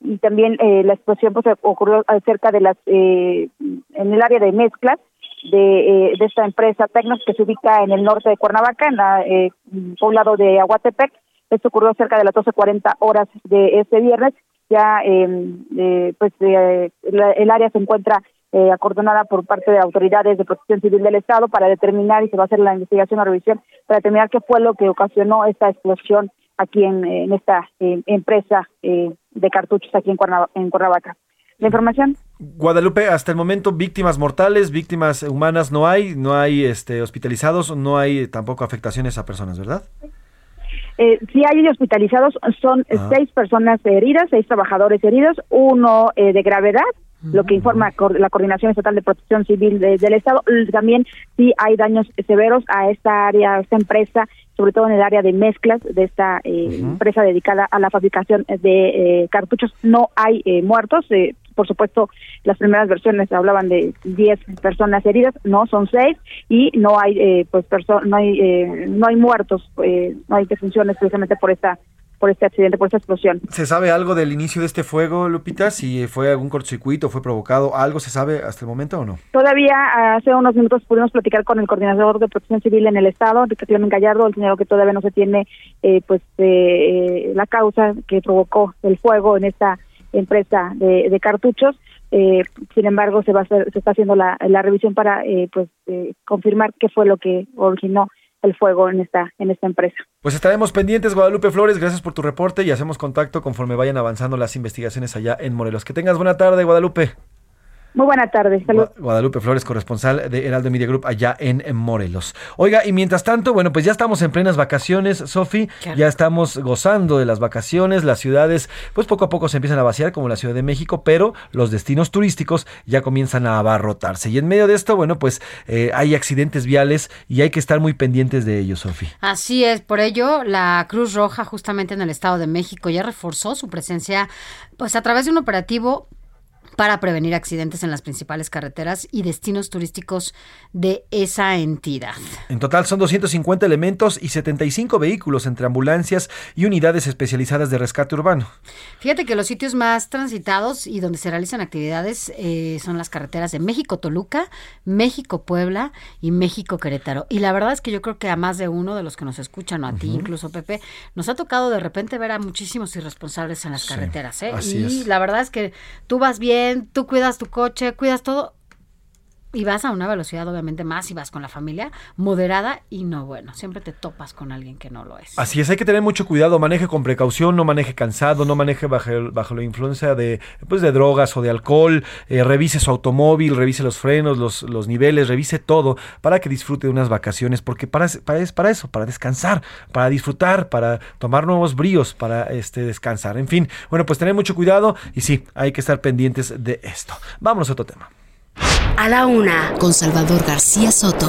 y también eh, la explosión pues ocurrió cerca de las en el área de mezclas de, eh, de esta empresa Tecnos que se ubica en el norte de Cuernavaca, en la eh, poblado de Aguatepec. Esto ocurrió cerca de las 12.40 horas de este viernes. Ya eh, eh, pues eh, la- el área se encuentra eh, acordonada por parte de autoridades de protección civil del Estado para determinar y se va a hacer la investigación o revisión para determinar qué fue lo que ocasionó esta explosión aquí en, esta eh, empresa eh, de cartuchos aquí en Cuernavaca. La información. Guadalupe, hasta el momento víctimas mortales, víctimas humanas no hay, no hay este, hospitalizados, no hay tampoco afectaciones a personas, ¿verdad? Eh, sí hay hospitalizados, son eh, Ah. seis personas heridas, seis trabajadores heridos, uno eh, de gravedad, lo que informa la Coordinación Estatal de Protección Civil de- del Estado. También sí hay daños severos a esta área, a esta empresa, sobre todo en el área de mezclas de esta eh, empresa dedicada a la fabricación de eh, cartuchos. No hay eh, muertos. Eh, por supuesto, las primeras versiones hablaban de 10 personas heridas, no, son seis y no hay eh, pues no hay eh, no hay muertos, eh, no hay defunciones precisamente por esta por este accidente, por esta explosión. ¿Se sabe algo del inicio de este fuego, Lupita? Si fue algún cortocircuito, fue provocado, ¿algo se sabe hasta el momento o no? Todavía hace unos minutos pudimos platicar con el coordinador de protección civil en el estado, Enrique Clemen Gallardo, el señor que todavía no se tiene eh, pues eh, la causa que provocó el fuego en esta empresa de, de cartuchos. Eh, sin embargo, se va a hacer, se está haciendo la, revisión para eh, pues eh, confirmar qué fue lo que originó el fuego en esta en esta empresa. Pues estaremos pendientes, Guadalupe Flores, gracias por tu reporte y hacemos contacto conforme vayan avanzando las investigaciones allá en Morelos. Que tengas buena tarde, Guadalupe. Muy buena tarde. Saludos. Guadalupe Flores, corresponsal de Heraldo Media Group allá en Morelos. Oiga, y mientras tanto, bueno, pues ya estamos en plenas vacaciones, Sofi, ya estamos gozando de las vacaciones, las ciudades, pues poco a poco se empiezan a vaciar, como la Ciudad de México, pero los destinos turísticos ya comienzan a abarrotarse. Y en medio de esto, bueno, pues eh, hay accidentes viales y hay que estar muy pendientes de ellos, Sofi. Así es, por ello la Cruz Roja justamente en el Estado de México ya reforzó su presencia pues a través de un operativo para prevenir accidentes en las principales carreteras y destinos turísticos de esa entidad. En total son 250 elementos y 75 vehículos entre ambulancias y unidades especializadas de rescate urbano. Fíjate que los sitios más transitados y donde se realizan actividades eh, son las carreteras de México-Toluca, México-Puebla y México-Querétaro. Y la verdad es que yo creo que a más de uno de los que nos escuchan, o a ti incluso, Pepe, nos ha tocado de repente ver a muchísimos irresponsables en las carreteras. ¿eh? así y es. la verdad es que tú vas bien, tú cuidas tu coche, cuidas todo y vas a una velocidad obviamente más y vas con la familia moderada y no bueno, siempre te topas con alguien que no lo es. Así es, hay que tener mucho cuidado, maneje con precaución, no maneje cansado, no maneje bajo, bajo la influencia de, pues, de drogas o de alcohol, eh, revise su automóvil, revise los frenos, los, los niveles, revise todo para que disfrute de unas vacaciones, porque para, para, es para eso, para descansar, para disfrutar, para tomar nuevos bríos, para este, descansar. En fin, bueno, pues tener mucho cuidado y sí, hay que estar pendientes de esto. Vámonos a otro tema. A la una, con Salvador García Soto.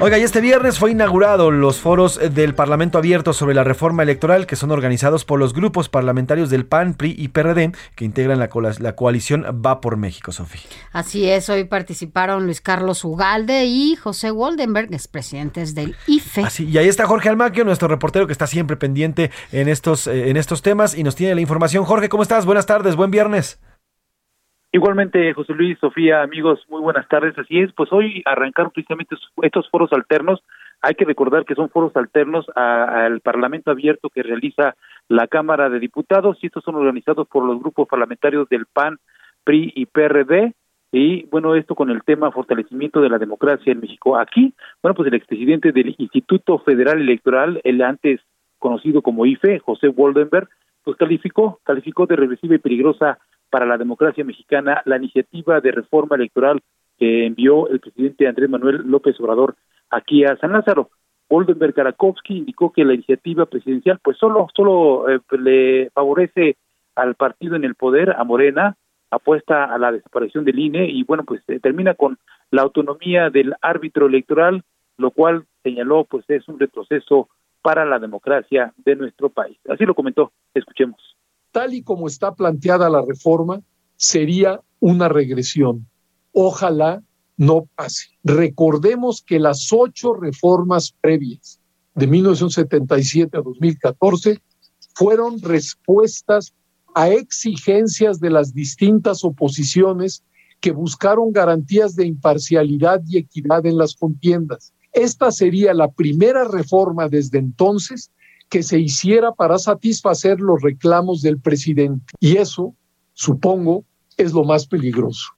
Oiga, y este viernes fue inaugurado los foros del Parlamento Abierto sobre la reforma electoral que son organizados por los grupos parlamentarios del PAN, PRI y PRD que integran la, la coalición Va por México, Sofía. Así es, hoy participaron Luis Carlos Ugalde y José Waldenberg, expresidentes del IFE. Así, y ahí está Jorge Almaquio, nuestro reportero que está siempre pendiente en estos, eh, en estos temas y nos tiene la información. Jorge, ¿cómo estás? Buenas tardes, buen viernes. Igualmente, José Luis, Sofía, amigos, muy buenas tardes. Así es, pues hoy arrancaron precisamente estos foros alternos. Hay que recordar que son foros alternos al Parlamento abierto que realiza la Cámara de Diputados y estos son organizados por los grupos parlamentarios del PAN, PRI y PRD. Y bueno, esto con el tema fortalecimiento de la democracia en México. Aquí, bueno, pues el expresidente del Instituto Federal Electoral, el antes conocido como IFE, José Woldenberg, pues calificó, calificó de regresiva y peligrosa para la democracia mexicana la iniciativa de reforma electoral que envió el presidente Andrés Manuel López Obrador aquí a San Lázaro. Oldenberg Karakowski indicó que la iniciativa presidencial pues solo solo eh, le favorece al partido en el poder, a Morena, apuesta a la desaparición del INE y bueno, pues eh, termina con la autonomía del árbitro electoral, lo cual señaló pues es un retroceso para la democracia de nuestro país. Así lo comentó, escuchemos. Tal y como está planteada la reforma, sería una regresión. Ojalá no pase. Recordemos que las ocho reformas previas de 1977 a 2014 fueron respuestas a exigencias de las distintas oposiciones que buscaron garantías de imparcialidad y equidad en las contiendas. Esta sería la primera reforma desde entonces que se hiciera para satisfacer los reclamos del presidente. Y eso, supongo, es lo más peligroso.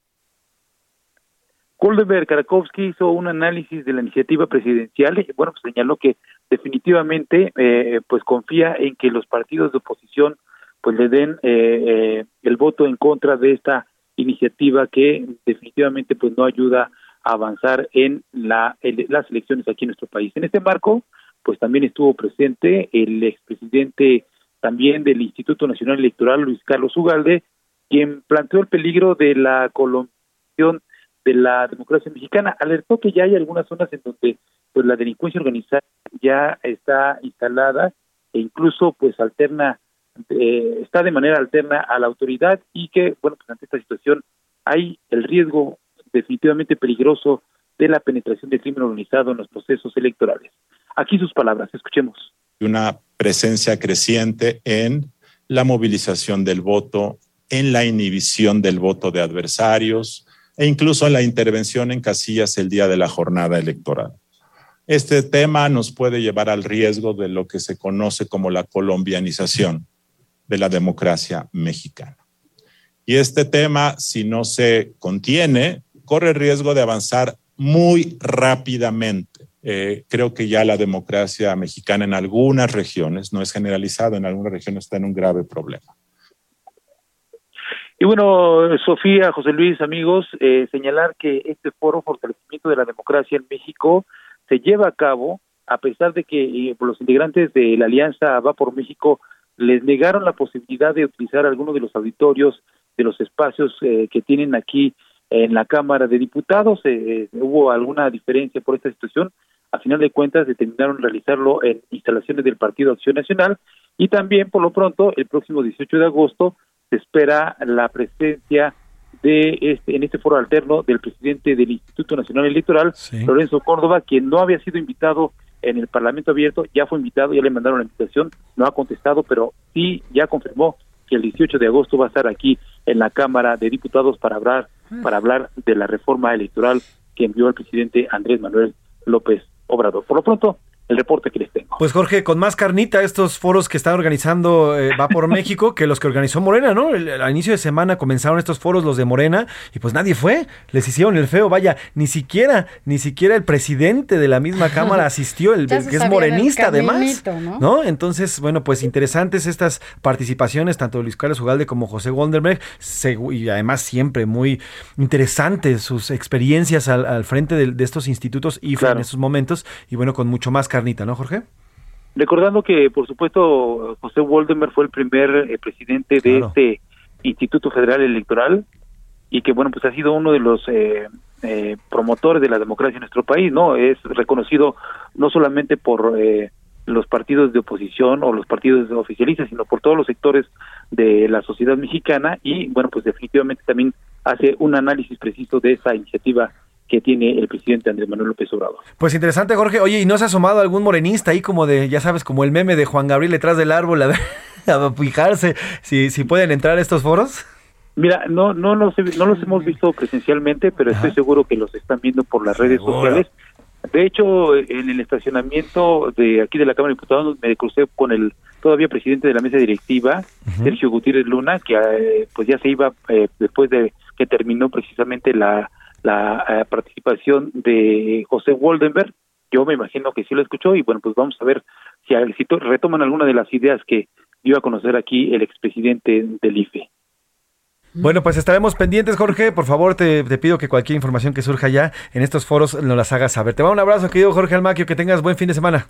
Goldenberg Karakowski hizo un análisis de la iniciativa presidencial y bueno, pues señaló que definitivamente eh, pues confía en que los partidos de oposición pues le den eh, eh, el voto en contra de esta iniciativa que definitivamente pues no ayuda a avanzar en la en las elecciones aquí en nuestro país. En este marco, pues también estuvo presente el expresidente también del Instituto Nacional Electoral, Luis Carlos Ugalde, quien planteó el peligro de la colonización de la democracia mexicana. Alertó que ya hay algunas zonas en donde pues la delincuencia organizada ya está instalada e incluso pues alterna eh, está de manera alterna a la autoridad y que bueno pues ante esta situación hay el riesgo definitivamente peligroso de la penetración del crimen organizado en los procesos electorales. Aquí sus palabras, escuchemos. Una presencia creciente en la movilización del voto, en la inhibición del voto de adversarios e incluso en la intervención en casillas el día de la jornada electoral. Este tema nos puede llevar al riesgo de lo que se conoce como la colombianización de la democracia mexicana. Y este tema, si no se contiene, corre el riesgo de avanzar muy rápidamente. Eh, creo que ya la democracia mexicana en algunas regiones, no es generalizado, en algunas regiones está en un grave problema. Y bueno, Sofía, José Luis, amigos, eh, señalar que este foro fortalecimiento de la democracia en México se lleva a cabo a pesar de que eh, los integrantes de la Alianza Va por México les negaron la posibilidad de utilizar algunos de los auditorios de los espacios eh, que tienen aquí en la Cámara de Diputados. Eh, hubo alguna diferencia por esta situación. A final de cuentas, determinaron realizarlo en instalaciones del Partido Acción Nacional. Y también, por lo pronto, el próximo 18 de agosto se espera la presencia de este, en este foro alterno del presidente del Instituto Nacional Electoral, Lorenzo Córdoba, quien no había sido invitado en el Parlamento Abierto, ya fue invitado, ya le mandaron la invitación, no ha contestado, pero sí ya confirmó que el 18 de agosto va a estar aquí en la Cámara de Diputados para hablar para hablar de la reforma electoral que envió el presidente Andrés Manuel López Obrador. Por lo pronto, el reporte que les tengo. Pues Jorge, con más carnita estos foros que está organizando eh, Va por [LAUGHS] México que los que organizó Morena, ¿no? El, al inicio de semana comenzaron estos foros los de Morena y pues nadie fue, les hicieron el feo, vaya, ni siquiera, ni siquiera el presidente de la misma Cámara [LAUGHS] asistió, el, que es morenista además, ¿no? ¿no? Entonces, bueno, pues interesantes estas participaciones, tanto de Luis Carlos Ugalde como José Goldenberg, y además siempre muy interesantes sus experiencias al, al frente de, de estos institutos y en estos momentos, y bueno, con mucho más carnita, ¿no, Jorge? Recordando que, por supuesto, José Woldenberg fue el primer eh, presidente de este Instituto Federal Electoral y que, bueno, pues ha sido uno de los eh, eh, promotores de la democracia en nuestro país, ¿no? Es reconocido no solamente por eh, los partidos de oposición o los partidos oficialistas, sino por todos los sectores de la sociedad mexicana y, bueno, pues definitivamente también hace un análisis preciso de esa iniciativa que tiene el presidente Andrés Manuel López Obrador. Pues interesante, Jorge. Oye, ¿y no se ha asomado algún morenista ahí como de, ya sabes, como el meme de Juan Gabriel detrás del árbol a, ver, [LAUGHS] a fijarse si, si pueden entrar a estos foros? Mira, no, no, los, no los hemos visto presencialmente, pero estoy seguro que los están viendo por las redes sociales. De hecho, en el estacionamiento de aquí de la Cámara de Diputados me crucé con el todavía presidente de la mesa directiva, Sergio Gutiérrez Luna, que eh, pues ya se iba eh, después de que terminó precisamente la, la eh, participación de José Woldenberg. Yo me imagino que sí lo escuchó y bueno, pues vamos a ver si, si to- retoman alguna de las ideas que dio a conocer aquí el expresidente del IFE. Bueno, pues estaremos pendientes, Jorge. Por favor, te, pido que cualquier información que surja ya en estos foros nos las hagas saber. Te mando un abrazo, querido Jorge Almaquio. Que tengas buen fin de semana.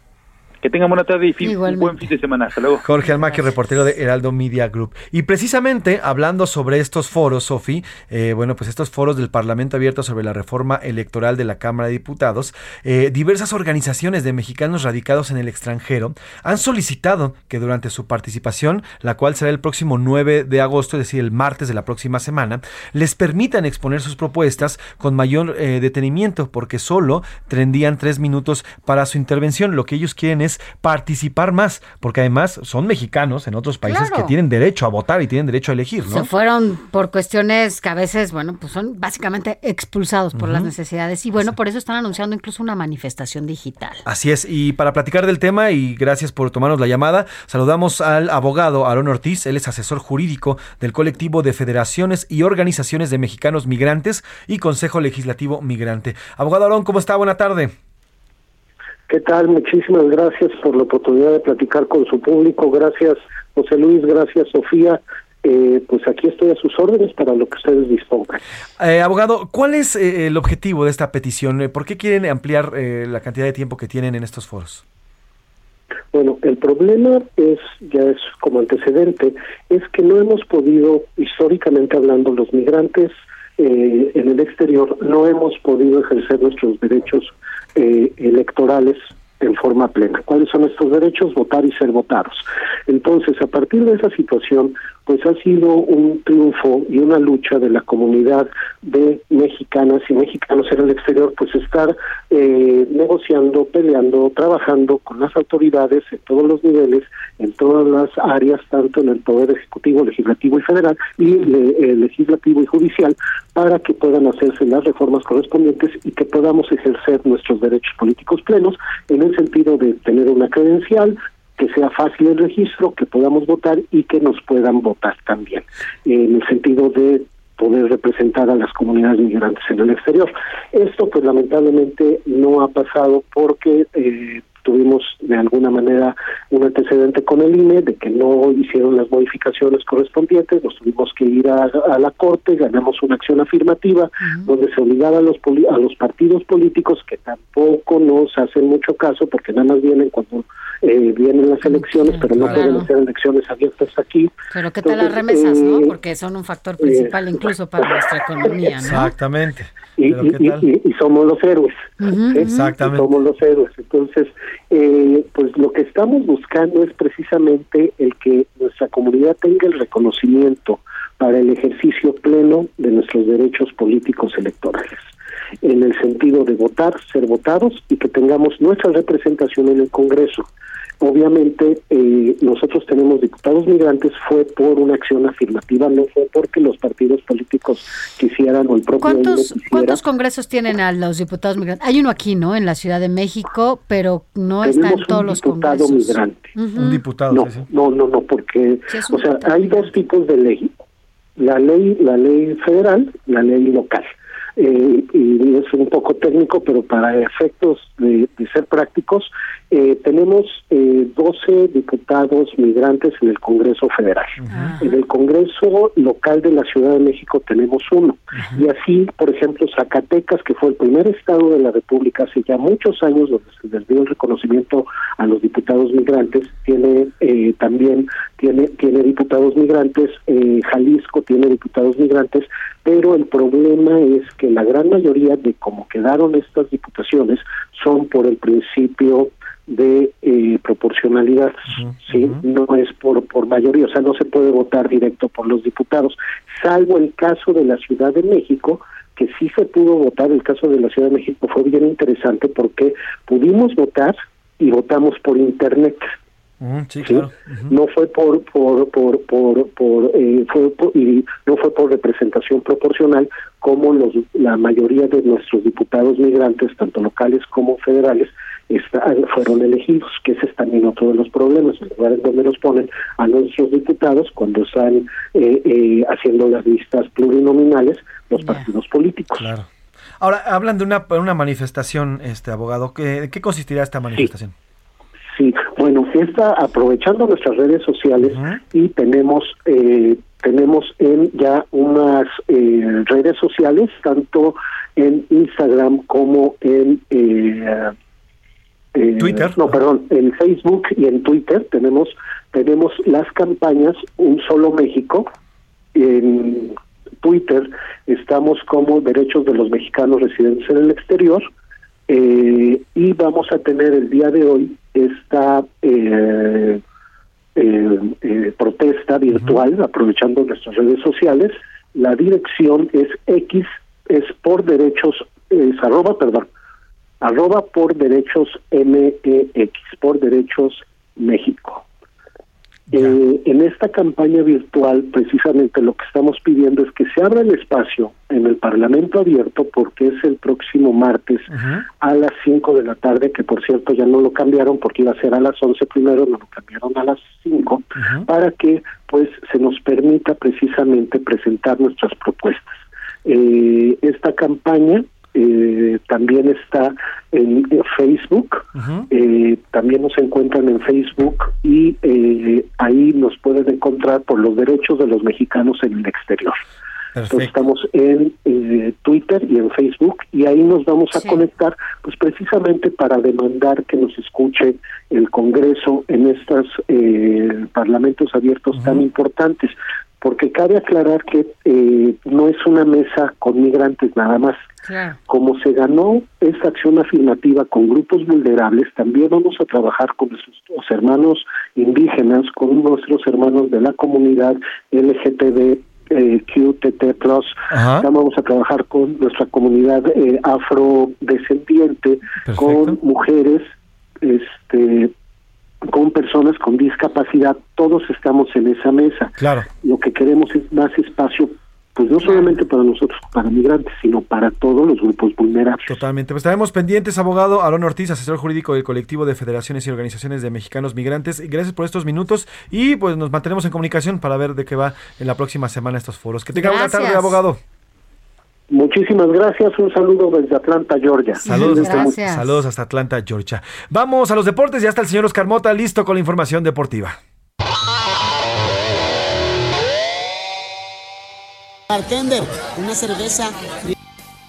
Que tengan buena tarde y fin- un buen fin de semana. Hasta luego. Jorge Almaquio, reportero de Heraldo Media Group. Y precisamente hablando sobre estos foros, Sofi, eh, bueno, pues estos foros del Parlamento abierto sobre la reforma electoral de la Cámara de Diputados, eh, diversas organizaciones de mexicanos radicados en el extranjero han solicitado que durante su participación, la cual será el próximo 9 de agosto, es decir, el martes de la próxima semana, les permitan exponer sus propuestas con mayor eh, detenimiento, porque solo tendrían tres minutos para su intervención. Lo que ellos quieren es participar más, porque además son mexicanos en otros países Claro. que tienen derecho a votar y tienen derecho a elegir, ¿no? Se fueron por cuestiones que a veces, bueno, pues son básicamente expulsados por las necesidades. Y bueno, por eso están anunciando incluso una manifestación digital. Así es, y para platicar del tema, y gracias por tomarnos la llamada, saludamos al abogado Aaron Ortiz, él es asesor jurídico del colectivo de federaciones y organizaciones de mexicanos migrantes y Consejo Legislativo Migrante. Abogado Aaron, ¿cómo está? Buena tarde. ¿Qué tal? Muchísimas gracias por la oportunidad de platicar con su público. Gracias, José Luis. Gracias, Sofía. Eh, pues aquí estoy a sus órdenes para lo que ustedes dispongan. Eh, abogado, ¿cuál es eh, el objetivo de esta petición? Eh, ¿Por qué quieren ampliar eh, la cantidad de tiempo que tienen en estos foros? Bueno, el problema es, ya es como antecedente, es que no hemos podido, históricamente hablando, los migrantes eh, en el exterior, no hemos podido ejercer nuestros derechos eh, electorales en forma plena. ¿Cuáles son estos derechos? Votar y ser votados. Entonces, a partir de esa situación, pues ha sido un triunfo y una lucha de la comunidad de mexicanas y mexicanos en el exterior, pues estar eh, negociando, peleando, trabajando con las autoridades en todos los niveles, en todas las áreas, tanto en el Poder Ejecutivo, Legislativo y Federal, y eh, Legislativo y Judicial, para que puedan hacerse las reformas correspondientes y que podamos ejercer nuestros derechos políticos plenos en el sentido de tener una credencial, que sea fácil el registro, que podamos votar y que nos puedan votar también, en el sentido de poder representar a las comunidades migrantes en el exterior. Esto pues lamentablemente no ha pasado porque eh, tuvimos de alguna manera un antecedente con el INE de que no hicieron las modificaciones correspondientes, nos tuvimos que ir a, a la Corte, ganamos una acción afirmativa donde se obligaba a los, poli- a los partidos políticos que tampoco nos hacen mucho caso porque nada más vienen cuando eh, vienen las elecciones, pero no Claro. pueden hacer elecciones abiertas aquí. Pero ¿qué tal las remesas, no? eh, Porque son un factor principal incluso para nuestra economía, ¿no? Exactamente. y, somos los héroes. Exactamente. Somos los héroes. Entonces, eh, pues lo que estamos buscando es precisamente el que nuestra comunidad tenga el reconocimiento para el ejercicio pleno de nuestros derechos políticos electorales, en el sentido de votar, ser votados y que tengamos nuestra representación en el Congreso. Obviamente, eh, nosotros tenemos diputados migrantes, fue por una acción afirmativa, no fue porque los partidos políticos quisieran o el propio ¿Cuántos, quisiera. ¿Cuántos congresos tienen a los diputados migrantes? Hay uno aquí, ¿no? En la Ciudad de México, pero no está en Tenemos todos un los diputado congresos. migrante. Un diputado, No, sí, sí. no, no, no, porque, Sí, un o sea, diputado hay dos tipos de ley. La ley, la ley federal, la ley local. Eh, y es un poco técnico, pero para efectos de, de ser prácticos, eh, tenemos eh, 12 diputados migrantes en el Congreso Federal. En el Congreso local de la Ciudad de México tenemos uno. Y así, por ejemplo, Zacatecas, que fue el primer estado de la República hace ya muchos años, donde se les dio el reconocimiento a los diputados migrantes, tiene eh, también tiene tiene diputados migrantes. eh, Jalisco tiene diputados migrantes, pero el problema es que la gran mayoría de cómo quedaron estas diputaciones son por el principio de eh, proporcionalidad, sí, no es por por mayoría, o sea, no se puede votar directo por los diputados, salvo el caso de la Ciudad de México, que sí se pudo votar, el caso de la Ciudad de México fue bien interesante porque pudimos votar y votamos por internet. Sí, ¿sí? claro. no fue por por por por, por, eh, fue por- y no fue por representación proporcional como los la mayoría de nuestros diputados migrantes tanto locales como federales está- fueron elegidos que ese es también otro de los problemas el lugar en donde nos ponen a nuestros diputados cuando están eh, eh, haciendo las listas plurinominales los partidos políticos Claro. Ahora, hablan de una, una manifestación, este abogado. ¿Qué, ¿En qué consistirá esta manifestación? Sí, bueno, está aprovechando nuestras redes sociales y tenemos eh, tenemos en ya unas eh, redes sociales tanto en Instagram como en eh, eh, Twitter. No, perdón, en Facebook y en Twitter tenemos tenemos las campañas Un Solo México. En Twitter estamos como Derechos de los Mexicanos Residentes en el Exterior eh, y vamos a tener el día de hoy esta eh, eh, eh, protesta virtual aprovechando nuestras redes sociales. La dirección es X, es por derechos, es arroba, perdón, arroba por derechos MEX, por derechos México. Eh, en esta campaña virtual, precisamente lo que estamos pidiendo es que se abra el espacio en el Parlamento abierto, porque es el próximo martes a las 5 de la tarde, que por cierto ya no lo cambiaron porque iba a ser a las 11 primero, no lo cambiaron a las 5, para que pues se nos permita precisamente presentar nuestras propuestas. Eh, esta campaña eh, también está en, en Facebook, eh, también nos encuentran en Facebook y eh, ahí nos pueden encontrar por los derechos de los mexicanos en el exterior. Entonces estamos en eh, Twitter y en Facebook y ahí nos vamos a conectar pues precisamente para demandar que nos escuche el Congreso en estos eh, parlamentos abiertos tan importantes porque cabe aclarar que eh, no es una mesa con migrantes nada más. Como se ganó esta acción afirmativa con grupos vulnerables, también vamos a trabajar con nuestros hermanos indígenas, con nuestros hermanos de la comunidad LGTB. Eh, QTT Plus, También vamos a trabajar con nuestra comunidad eh, afrodescendiente, con mujeres, este, con personas con discapacidad, todos estamos en esa mesa. Claro. Lo que queremos es más espacio, pues no solamente para nosotros, para migrantes, sino para todos los grupos vulnerables. Totalmente. Pues estaremos pendientes, abogado Aaron Ortiz, asesor jurídico del colectivo de federaciones y organizaciones de mexicanos migrantes. Gracias por estos minutos y pues nos mantenemos en comunicación para ver de qué va en la próxima semana estos foros. Que tenga buena tarde, abogado. Muchísimas gracias, un saludo desde Atlanta, Georgia. Saludos hasta, Gracias. saludos hasta Atlanta, Georgia. Vamos a los deportes, ya está el señor Oscar Mota listo con la información deportiva. Bartender, una cerveza.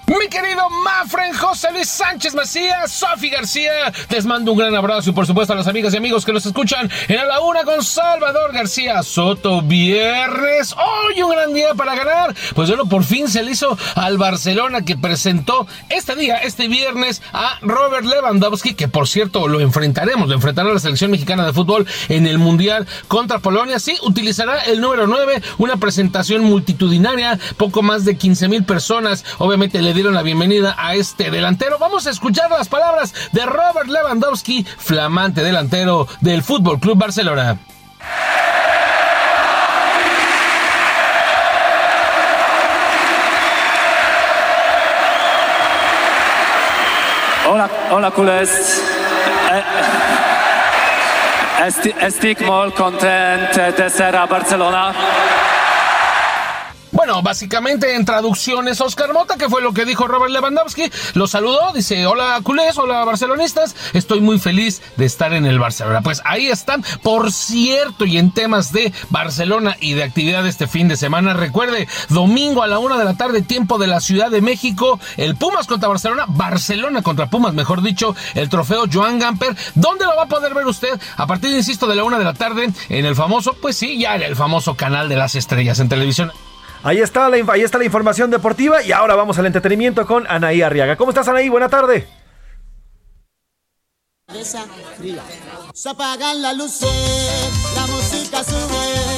Mi querido Mafren José Luis Sánchez Macías, Sofi García, les mando un gran abrazo y por supuesto a las amigas y amigos que nos escuchan en A la Una con Salvador García Soto. Viernes, hoy un gran día para ganar. Pues bueno, por fin se le hizo al Barcelona que presentó este día, este viernes, a Robert Lewandowski, que por cierto lo enfrentaremos, lo enfrentará la selección mexicana de fútbol en el Mundial contra Polonia. Sí, utilizará el número 9, una presentación multitudinaria, poco más de 15 mil personas. Obviamente le dieron la bienvenida a este delantero. Vamos a escuchar las palabras de Robert Lewandowski, flamante delantero del Fútbol Club Barcelona. Hola, hola culers. Eh, Esti- Estic molt content de ser a Barcelona. Bueno, básicamente en traducciones, Oscar Mota, que fue lo que dijo Robert Lewandowski, lo saludó, dice, hola culés, hola barcelonistas, estoy muy feliz de estar en el Barcelona. Pues ahí están, por cierto, y en temas de Barcelona y de actividad este fin de semana, recuerde, domingo a la una de la tarde, tiempo de la Ciudad de México, el Pumas contra Barcelona, Barcelona contra Pumas, mejor dicho, el trofeo Joan Gamper, ¿dónde lo va a poder ver usted? A partir, insisto, de la una de la tarde, en el famoso, pues sí, ya en el famoso canal de las estrellas en televisión. Ahí está, la, ahí está la información deportiva y ahora vamos al entretenimiento con Anaí Arriaga. ¿Cómo estás, Anaí? Buena tarde. Se apagan las luces, la música sube.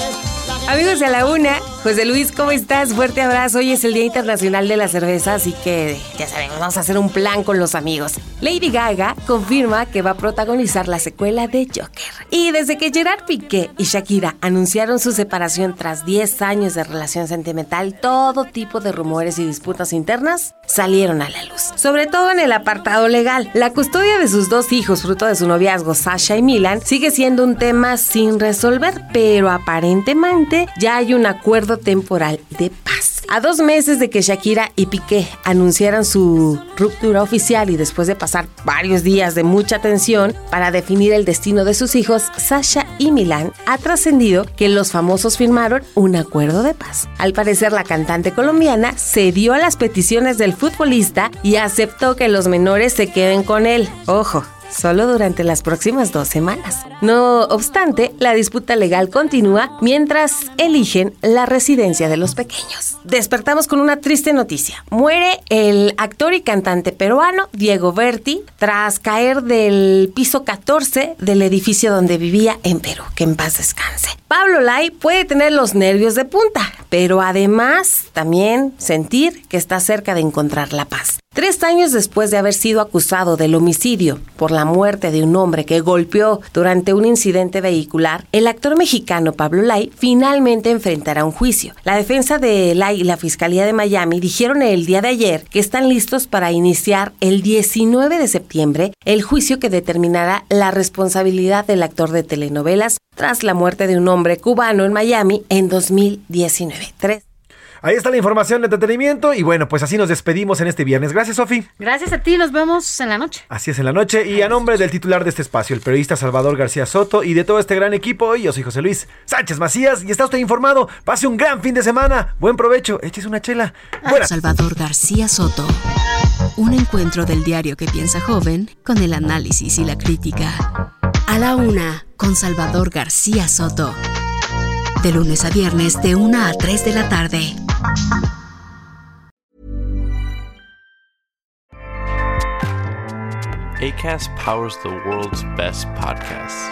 Amigos de la una, José Luis, ¿cómo estás? Fuerte abrazo. Hoy es el Día Internacional de la Cerveza, así que ya sabemos, vamos a hacer un plan con los amigos. Lady Gaga confirma que va a protagonizar la secuela de Joker. Y desde que Gerard Piqué y Shakira anunciaron su separación tras 10 años de relación sentimental, todo tipo de rumores y disputas internas salieron a la luz. Sobre todo en el apartado legal. La custodia de sus dos hijos, fruto de su noviazgo, Sasha y Milan, sigue siendo un tema sin resolver, pero aparentemente ya hay un acuerdo temporal de paz. A dos meses de que Shakira y Piqué anunciaran su ruptura oficial y después de pasar varios días de mucha tensión para definir el destino de sus hijos, Sasha y Milan ha trascendido que los famosos firmaron un acuerdo de paz. Al parecer, la cantante colombiana cedió a las peticiones del futbolista y aceptó que los menores se queden con él. Ojo, solo durante las próximas dos semanas. No obstante, la disputa legal continúa mientras eligen la residencia de los pequeños. Despertamos con una triste noticia. Muere el actor y cantante peruano Diego Berti tras caer del piso 14 del edificio donde vivía en Perú. Que en paz descanse. Pablo Lai puede tener los nervios de punta, pero además también sentir que está cerca de encontrar la paz. Tres años después de haber sido acusado del homicidio por la muerte de un hombre que golpeó durante un incidente vehicular, el actor mexicano Pablo Lai finalmente enfrentará un juicio. La defensa de Lai y la Fiscalía de Miami dijeron el día de ayer que están listos para iniciar el 19 de septiembre el juicio que determinará la responsabilidad del actor de telenovelas tras la muerte de un hombre cubano en Miami en 2019. Tres Ahí está la información de entretenimiento y bueno, pues así nos despedimos en este viernes. Gracias, Sofi. Gracias a ti, nos vemos en la noche. Así es en la noche y a nombre del titular de este espacio, el periodista Salvador García Soto y de todo este gran equipo, yo soy José Luis Sánchez Macías y está usted informado. Pase un gran fin de semana. Buen provecho. Échese una chela. Buenas. Salvador García Soto. Un encuentro del diario que piensa joven con el análisis y la crítica. A la una con Salvador García Soto. De lunes a viernes de 1 a 3 de la tarde. ACAST powers the world's best podcasts.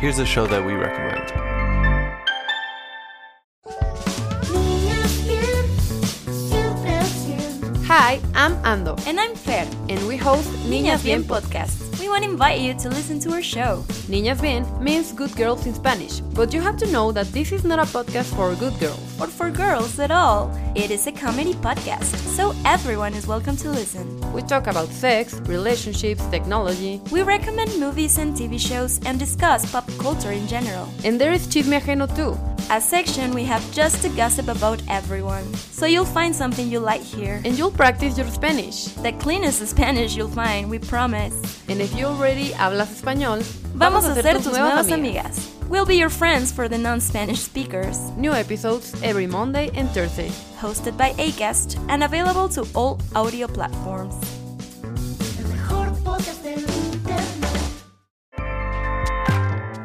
Here's a show that we recommend. Hi, I'm Ando. And I'm Fer. And we host Niñas Bien Podcast. We want to invite you to listen to our show. Niñas Bien means good girls in Spanish, but you have to know that this is not a podcast for good girls. Or for girls at all. It is a comedy podcast, so everyone is welcome to listen. We talk about sex, relationships, technology. We recommend movies and TV shows and discuss pop culture in general. And there is Chisme Ajeno too. a section we have just to gossip about everyone. So you'll find something you like here. And you'll practice your Spanish. The cleanest Spanish you'll find, we promise. And if you already hablas español, vamos, a ser tus nuevas amigas. We'll be your friends for the non-Spanish speakers. New episodes every Monday and Thursday. Hosted by Acast and available to all audio platforms.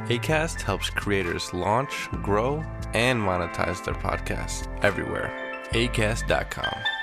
ACAST helps creators launch, grow, and monetize their podcasts everywhere. ACAST.com.